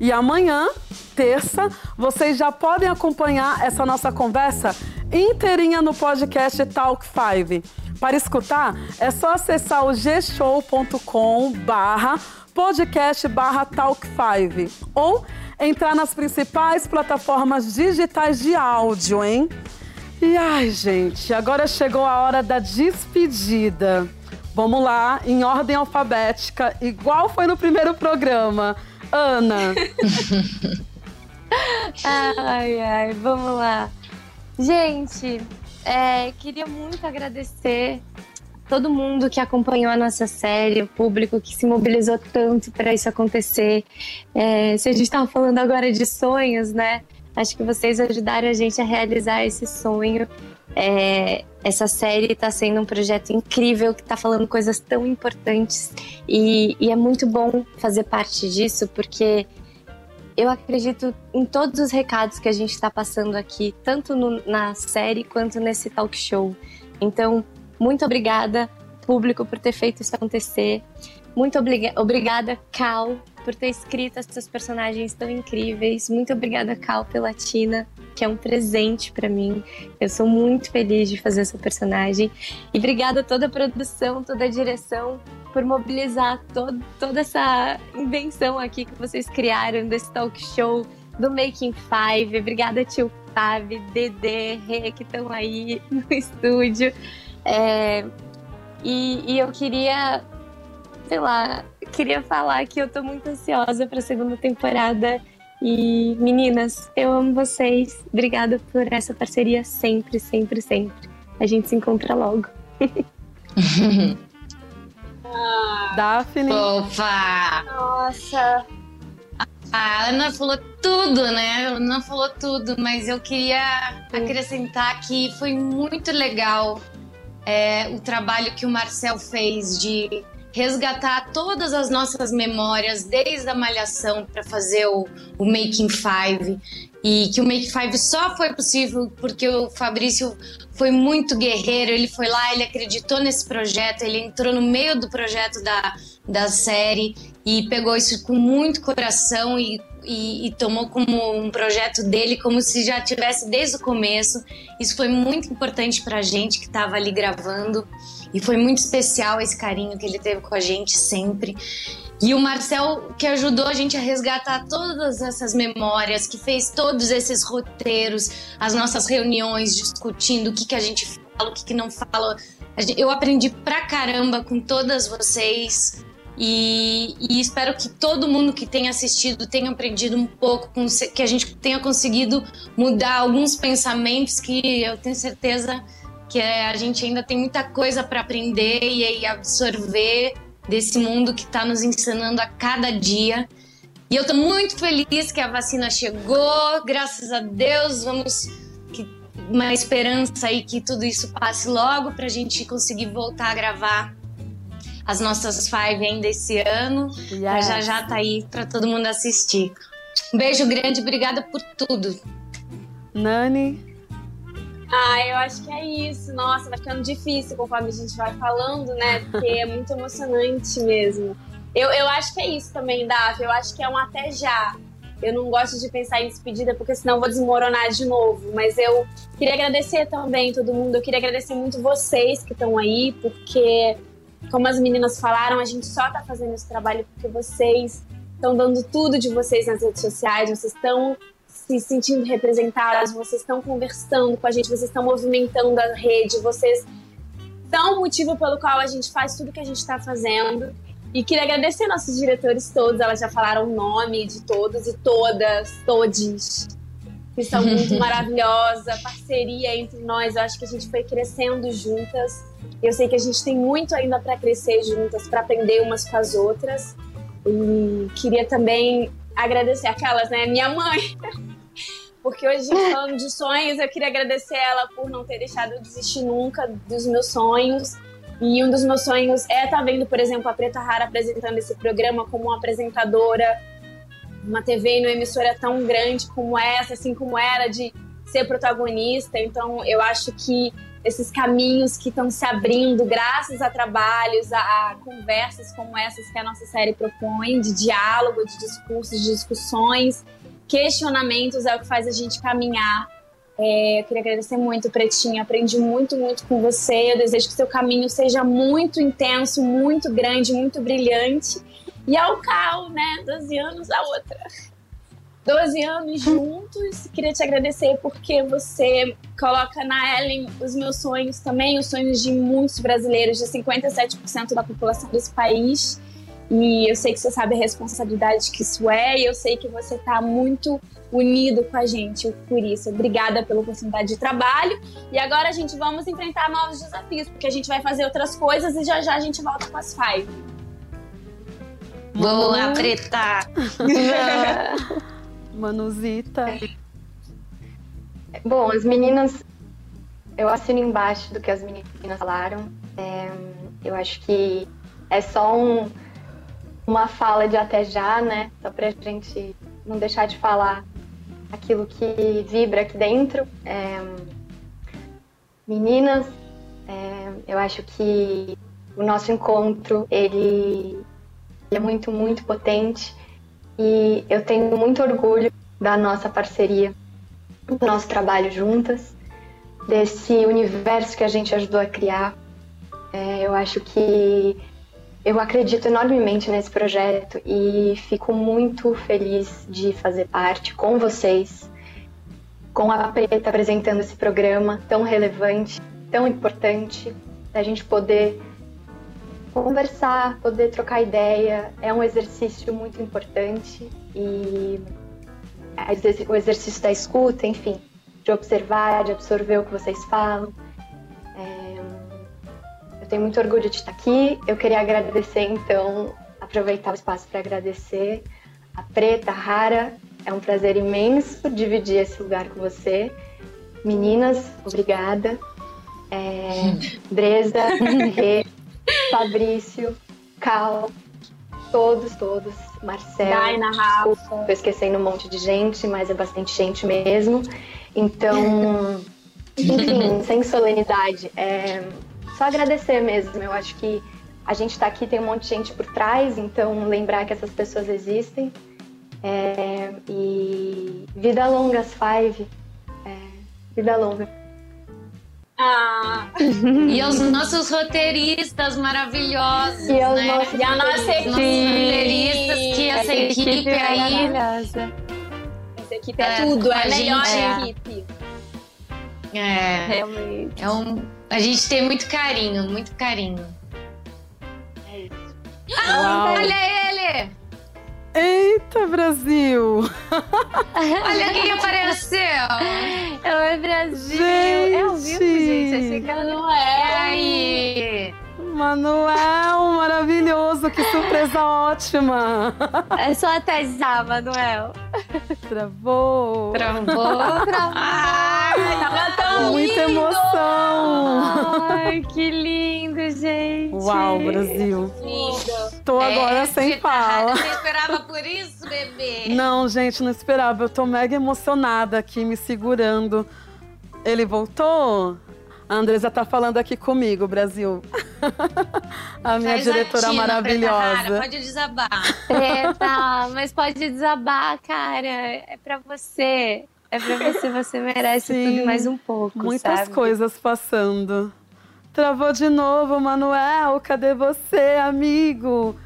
E amanhã, terça, vocês já podem acompanhar essa nossa conversa inteirinha no podcast Talk 5. Para escutar, é só acessar o gshow.com barra podcast barra Talk 5 ou entrar nas principais plataformas digitais de áudio, hein? E ai, gente, agora chegou a hora da despedida. Vamos lá, em ordem alfabética, igual foi no primeiro programa. Ana. Ai, ai, vamos lá. Gente, é, queria muito agradecer todo mundo que acompanhou a nossa série, o público que se mobilizou tanto para isso acontecer. É, se a gente estava falando agora de sonhos, né? Acho que vocês ajudaram a gente a realizar esse sonho. É, essa série está sendo um projeto incrível que está falando coisas tão importantes e, e é muito bom fazer parte disso porque eu acredito em todos os recados que a gente está passando aqui, tanto no- na série quanto nesse talk show. Então, muito obrigada, público, por ter feito isso acontecer. Muito obriga- obrigada, Cal, por ter escrito essas personagens tão incríveis. Muito obrigada, Cal, pela Tina, que é um presente para mim. Eu sou muito feliz de fazer essa personagem. E obrigada a toda a produção, toda a direção por mobilizar todo, toda essa invenção aqui que vocês criaram desse talk show do Making Five. Obrigada, tio Fábio, Dedê, Rê, que estão aí no estúdio. É, e, e eu queria, sei lá, queria falar que eu tô muito ansiosa pra segunda temporada. E meninas, eu amo vocês. Obrigada por essa parceria sempre, sempre, sempre. A gente se encontra logo. Daphne. Fofa! Nossa. A Ana falou tudo, né? A Ana falou tudo, mas eu queria acrescentar que foi muito legal é, o trabalho que o Marcel fez de resgatar todas as nossas memórias desde a malhação para fazer o, o Making Five e que o Make Five só foi possível porque o Fabrício foi muito guerreiro, ele foi lá, ele acreditou nesse projeto, ele entrou no meio do projeto da, da série e pegou isso com muito coração e, e, e tomou como um projeto dele, como se já tivesse desde o começo. Isso foi muito importante para a gente que estava ali gravando e foi muito especial esse carinho que ele teve com a gente sempre. E o Marcel que ajudou a gente a resgatar todas essas memórias, que fez todos esses roteiros, as nossas reuniões discutindo o que, que a gente fala, o que, que não fala. Eu aprendi pra caramba com todas vocês. E, e, espero que todo mundo que tenha assistido tenha aprendido um pouco, que a gente tenha conseguido mudar alguns pensamentos que eu tenho certeza que a gente ainda tem muita coisa para aprender e absorver desse mundo que está nos ensinando a cada dia. E eu estou muito feliz que a vacina chegou, graças a Deus, vamos que uma esperança aí que tudo isso passe logo para a gente conseguir voltar a gravar as nossas five ainda esse ano. Yes. Já já tá aí para todo mundo assistir. Um beijo grande, obrigada por tudo. Nani, ah, eu acho que é isso. Nossa, vai ficando difícil conforme a gente vai falando, né? Porque é muito emocionante mesmo. Eu, eu acho que é isso também, Davi. Eu acho que é um até já. Eu não gosto de pensar em despedida porque senão eu vou desmoronar de novo. Mas eu queria agradecer também todo mundo. Eu queria agradecer muito vocês que estão aí, porque, como as meninas falaram, a gente só tá fazendo esse trabalho porque vocês estão dando tudo de vocês nas redes sociais, vocês estão se sentindo representadas, vocês estão conversando com a gente, vocês estão movimentando a rede, vocês são o motivo pelo qual a gente faz tudo que a gente está fazendo. E queria agradecer nossos diretores todos, elas já falaram o nome de todos e todas, todes, que são muito maravilhosa, parceria entre nós, eu acho que a gente foi crescendo juntas. Eu sei que a gente tem muito ainda para crescer juntas, para aprender umas com as outras. E queria também agradecer aquelas, né? Minha mãe. Porque hoje, falando de sonhos, eu queria agradecer ela por não ter deixado eu desistir nunca dos meus sonhos. E um dos meus sonhos é estar tá vendo, por exemplo, a Preta Rara apresentando esse programa como uma apresentadora, uma TV e uma emissora tão grande como essa, assim como era, de ser protagonista. Então, eu acho que esses caminhos que estão se abrindo graças a trabalhos, a, a, conversas como essas que a nossa série propõe, de diálogo, de discursos, de discussões, questionamentos é o que faz a gente caminhar. É, eu queria agradecer muito, Pretinho. Aprendi muito, muito com você. Eu desejo que seu caminho seja muito intenso, muito grande, muito brilhante. E ao Cal, né? 12 anos a outra. 12 anos juntos. Queria te agradecer porque você coloca na Ellen os meus sonhos também, os sonhos de muitos brasileiros, de 57% da população desse país. E eu sei que você sabe a responsabilidade que isso é, e eu sei que você está muito unido com a gente por isso. Obrigada pela oportunidade de trabalho. E agora a gente vamos enfrentar novos desafios, porque a gente vai fazer outras coisas e já já a gente volta com as five. Boa, preta! Manuzita. Bom, as meninas, eu assino embaixo do que as meninas falaram. É, eu acho que é só um uma fala de até já, né? Só pra gente não deixar de falar aquilo que vibra aqui dentro. É... Meninas, é... eu acho que o nosso encontro, ele é muito, muito potente e eu tenho muito orgulho da nossa parceria, do nosso trabalho juntas, desse universo que a gente ajudou a criar. É, eu acho que eu acredito enormemente nesse projeto e fico muito feliz de fazer parte com vocês, com a Preta apresentando esse programa tão relevante, tão importante, da gente poder conversar, poder trocar ideia. É um exercício muito importante e o exercício da escuta, enfim, de observar, de absorver o que vocês falam tenho muito orgulho de estar aqui. Eu queria agradecer, então, aproveitar o espaço para agradecer a Preta, a Rara. É um prazer imenso dividir esse lugar com você. Meninas, obrigada. É, Breza, Rê, Fabrício, Cal, todos, todos. Marcelo. Daina, Rafa. Tô esquecendo um monte de gente, mas é bastante gente mesmo. Então, enfim, sem solenidade. É só agradecer mesmo. Eu acho que a gente está aqui, tem um monte de gente por trás, então lembrar que essas pessoas existem. É, e vida longa, as Five. É, vida longa. Ah, E aos nossos roteiristas maravilhosos, E aos né? nossos e a nossa Nossos equipe. roteiristas, que essa equipe aí maravilhosa. Essa equipe é, É, tudo, é a a melhor gente- equipe. é, Realmente. é um, a gente tem muito carinho, muito carinho. Uau. Olha ele! Eita, Brasil! Olha quem apareceu! Oi, Brasil! É ao vivo, gente. Achei que ela Não E é. aí? Manuel, maravilhoso! Que surpresa ótima! É só atualizar, Manuel. Travou! Travou! Tava tão Muita emoção! Ai, que lindo, gente. Uau, Brasil! lindo. Tô agora É, sem você tá- fala. Você esperava por isso, bebê? Não, gente, não esperava. Eu tô mega emocionada aqui, me segurando. Ele voltou? A Andresa tá falando aqui comigo, Brasil. a minha Faz diretora a Tina, Preta maravilhosa. Pode desabar. Preta, mas pode desabar, cara. É pra você. É pra você, você merece Sim. tudo e mais um pouco. Muitas sabe? coisas passando. Travou de novo, Manuel. Cadê você, amigo?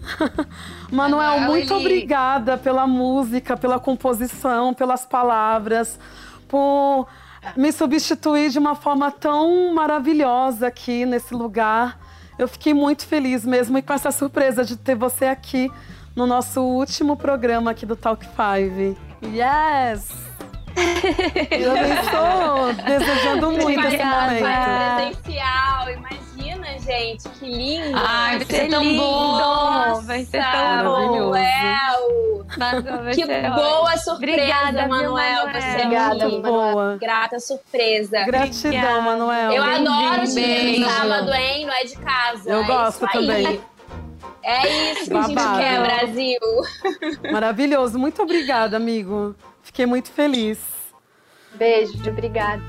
Manuel, Manuel, muito ele- obrigada pela música, pela composição, pelas palavras, por me substituir de uma forma tão maravilhosa aqui nesse lugar. Eu fiquei muito feliz mesmo e com essa surpresa de ter você aqui no nosso último programa aqui do Talk 5. Yes! Eu também estou desejando muito esse momento. Presencial, imagina, gente, que lindo. Ai, vai ser tão lindo. bom. Vai ser tão bom. Manu, Que boa ótimo. surpresa, Obrigada, Manuel. Você é Obrigada, muito Boa. grata surpresa. Gratidão, Obrigada. Manuel. Eu adoro Beijo. dia no sábado, hein? Não é de casa. Eu é gosto também. É isso que a gente Babado. quer, Brasil. Maravilhoso. Muito obrigada, amigo. Fiquei muito feliz. Beijo, obrigada.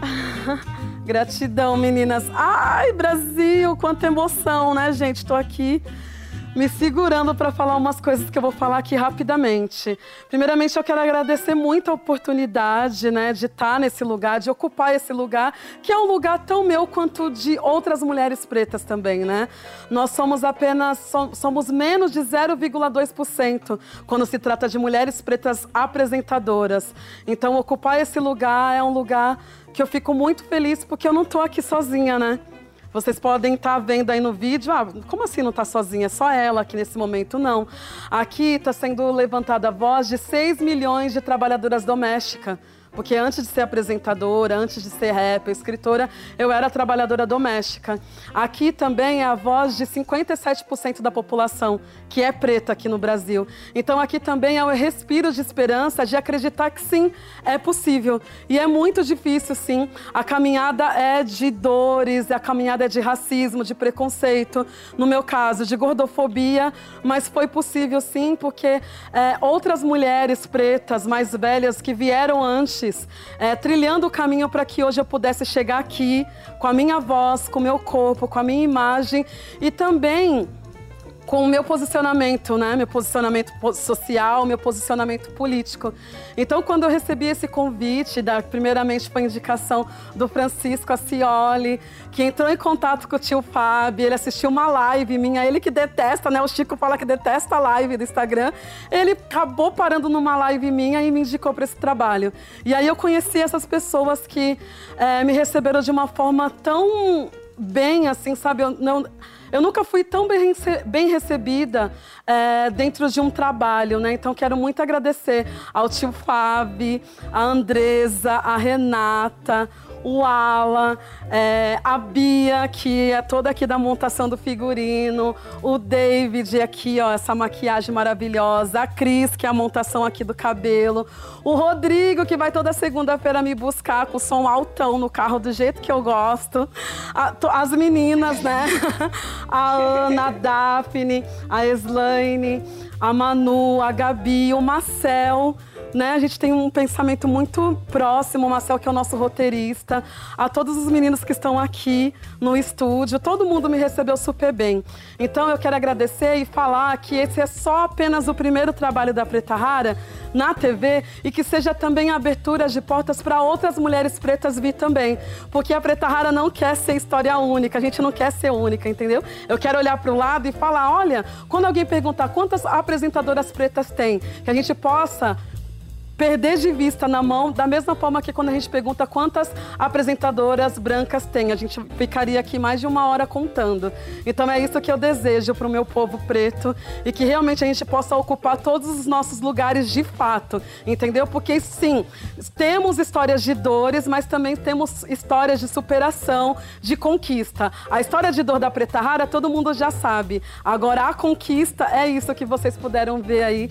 Gratidão, meninas. Ai, Brasil, quanta emoção, né, gente? Tô aqui me segurando para falar umas coisas que eu vou falar aqui rapidamente. Primeiramente, eu quero agradecer muito a oportunidade, né, de estar nesse lugar, de ocupar esse lugar, que é um lugar tão meu quanto de outras mulheres pretas também, né? Nós somos apenas som- somos menos de 0,2% quando se trata de mulheres pretas apresentadoras. Então, ocupar esse lugar é um lugar que eu fico muito feliz porque eu não tô aqui sozinha, né? Vocês podem estar vendo aí no vídeo, ah, como assim não está sozinha? Só ela aqui nesse momento? Não. Aqui está sendo levantada a voz de 6 milhões de trabalhadoras domésticas. Porque antes de ser apresentadora, antes de ser rapper, escritora, eu era trabalhadora doméstica. Aqui também é a voz de 57% da população que é preta aqui no Brasil. Então aqui também é o respiro de esperança de acreditar que sim, é possível. E é muito difícil, sim. A caminhada é de dores, a caminhada é de racismo, de preconceito, no meu caso, de gordofobia, mas foi possível sim, porque é, outras mulheres pretas mais velhas que vieram antes, é, trilhando o caminho para que hoje eu pudesse chegar aqui com a minha voz, com o meu corpo, com a minha imagem e também com o meu posicionamento, né? Meu posicionamento po- social, meu posicionamento político. Então, quando eu recebi esse convite, da, primeiramente foi indicação do Francisco Acioli, que entrou em contato com o tio Fábio, ele assistiu uma live minha, ele que detesta, né? O Chico fala que detesta a live do Instagram. Ele acabou parando numa live minha e me indicou para esse trabalho. E aí eu conheci essas pessoas que eh, me receberam de uma forma tão bem, assim, sabe? Eu não. eu nunca fui tão bem, bem recebida é, dentro de um trabalho, né? Então quero muito agradecer ao tio Fábio, a Andresa, a Renata, o Alan, é, a Bia, que é toda aqui da montação do figurino, o David aqui, ó, essa maquiagem maravilhosa, a Cris, que é a montação aqui do cabelo, o Rodrigo, que vai toda segunda-feira me buscar com som altão no carro do jeito que eu gosto, A- as meninas, né? A Ana, a Daphne, a Slaine, a Manu, a Gabi, o Marcel né? A gente tem um pensamento muito próximo, o Marcel, que é o nosso roteirista, a todos os meninos que estão aqui no estúdio, todo mundo me recebeu super bem. Então eu quero agradecer e falar que esse é só apenas o primeiro trabalho da Preta Rara na TV e que seja também abertura de portas para outras mulheres pretas vir também. Porque a Preta Rara não quer ser história única, a gente não quer ser única, entendeu? Eu quero olhar para o lado e falar: olha, quando alguém perguntar quantas apresentadoras pretas tem, que a gente possa perder de vista na mão, da mesma forma que quando a gente pergunta quantas apresentadoras brancas tem, a gente ficaria aqui mais de uma hora contando. Então é isso que eu desejo para o meu povo preto e que realmente a gente possa ocupar todos os nossos lugares de fato, entendeu? Porque sim, temos histórias de dores, mas também temos histórias de superação, de conquista. A história de dor da Preta Rara todo mundo já sabe. Agora a conquista é isso que vocês puderam ver aí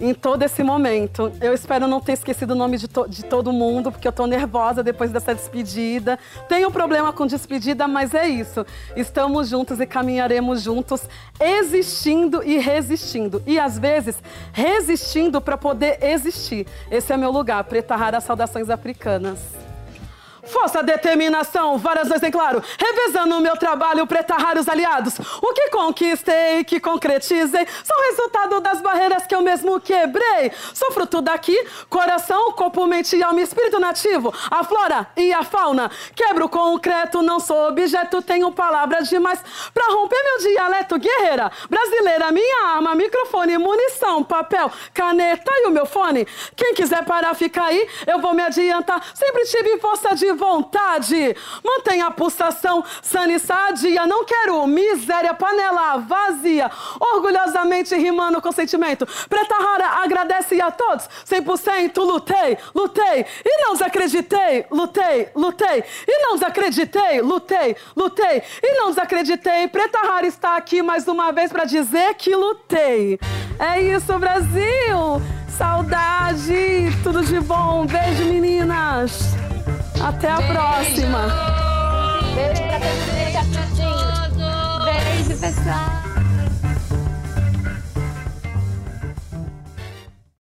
em todo esse momento. Eu espero não ter esquecido o nome de, to- de todo mundo, porque eu tô nervosa depois dessa despedida. Tenho problema com despedida, mas é isso. Estamos juntos e caminharemos juntos, existindo e resistindo. E às vezes, resistindo para poder existir. Esse é meu lugar, Preta Rara Saudações Africanas. Força, determinação, várias vezes em claro. Revezando o meu trabalho, preta raros aliados. O que conquistei, que concretizei, são resultado das barreiras que eu mesmo quebrei. Sou fruto daqui, coração, corpo, mente e alma, espírito nativo. A flora e a fauna. Quebro concreto, não sou objeto, tenho palavras demais pra romper meu dialeto. Guerreira, brasileira, minha arma, microfone, munição, papel, caneta e o meu fone. Quem quiser parar, fica aí, eu vou me adiantar. Sempre tive força de vontade. Mantenha a pulsação sana e sadia. Não quero miséria, panela vazia. Orgulhosamente rimando com sentimento. Preta Rara agradece a todos. 100% lutei, lutei. E não desacreditei, lutei, lutei. E não desacreditei, lutei, lutei. E não desacreditei. Preta Rara está aqui mais uma vez para dizer que lutei. É isso, Brasil. Saudade, tudo de bom. Beijo, meninas. Até a próxima. Beijo pra todo mundo. Beijo, pessoal.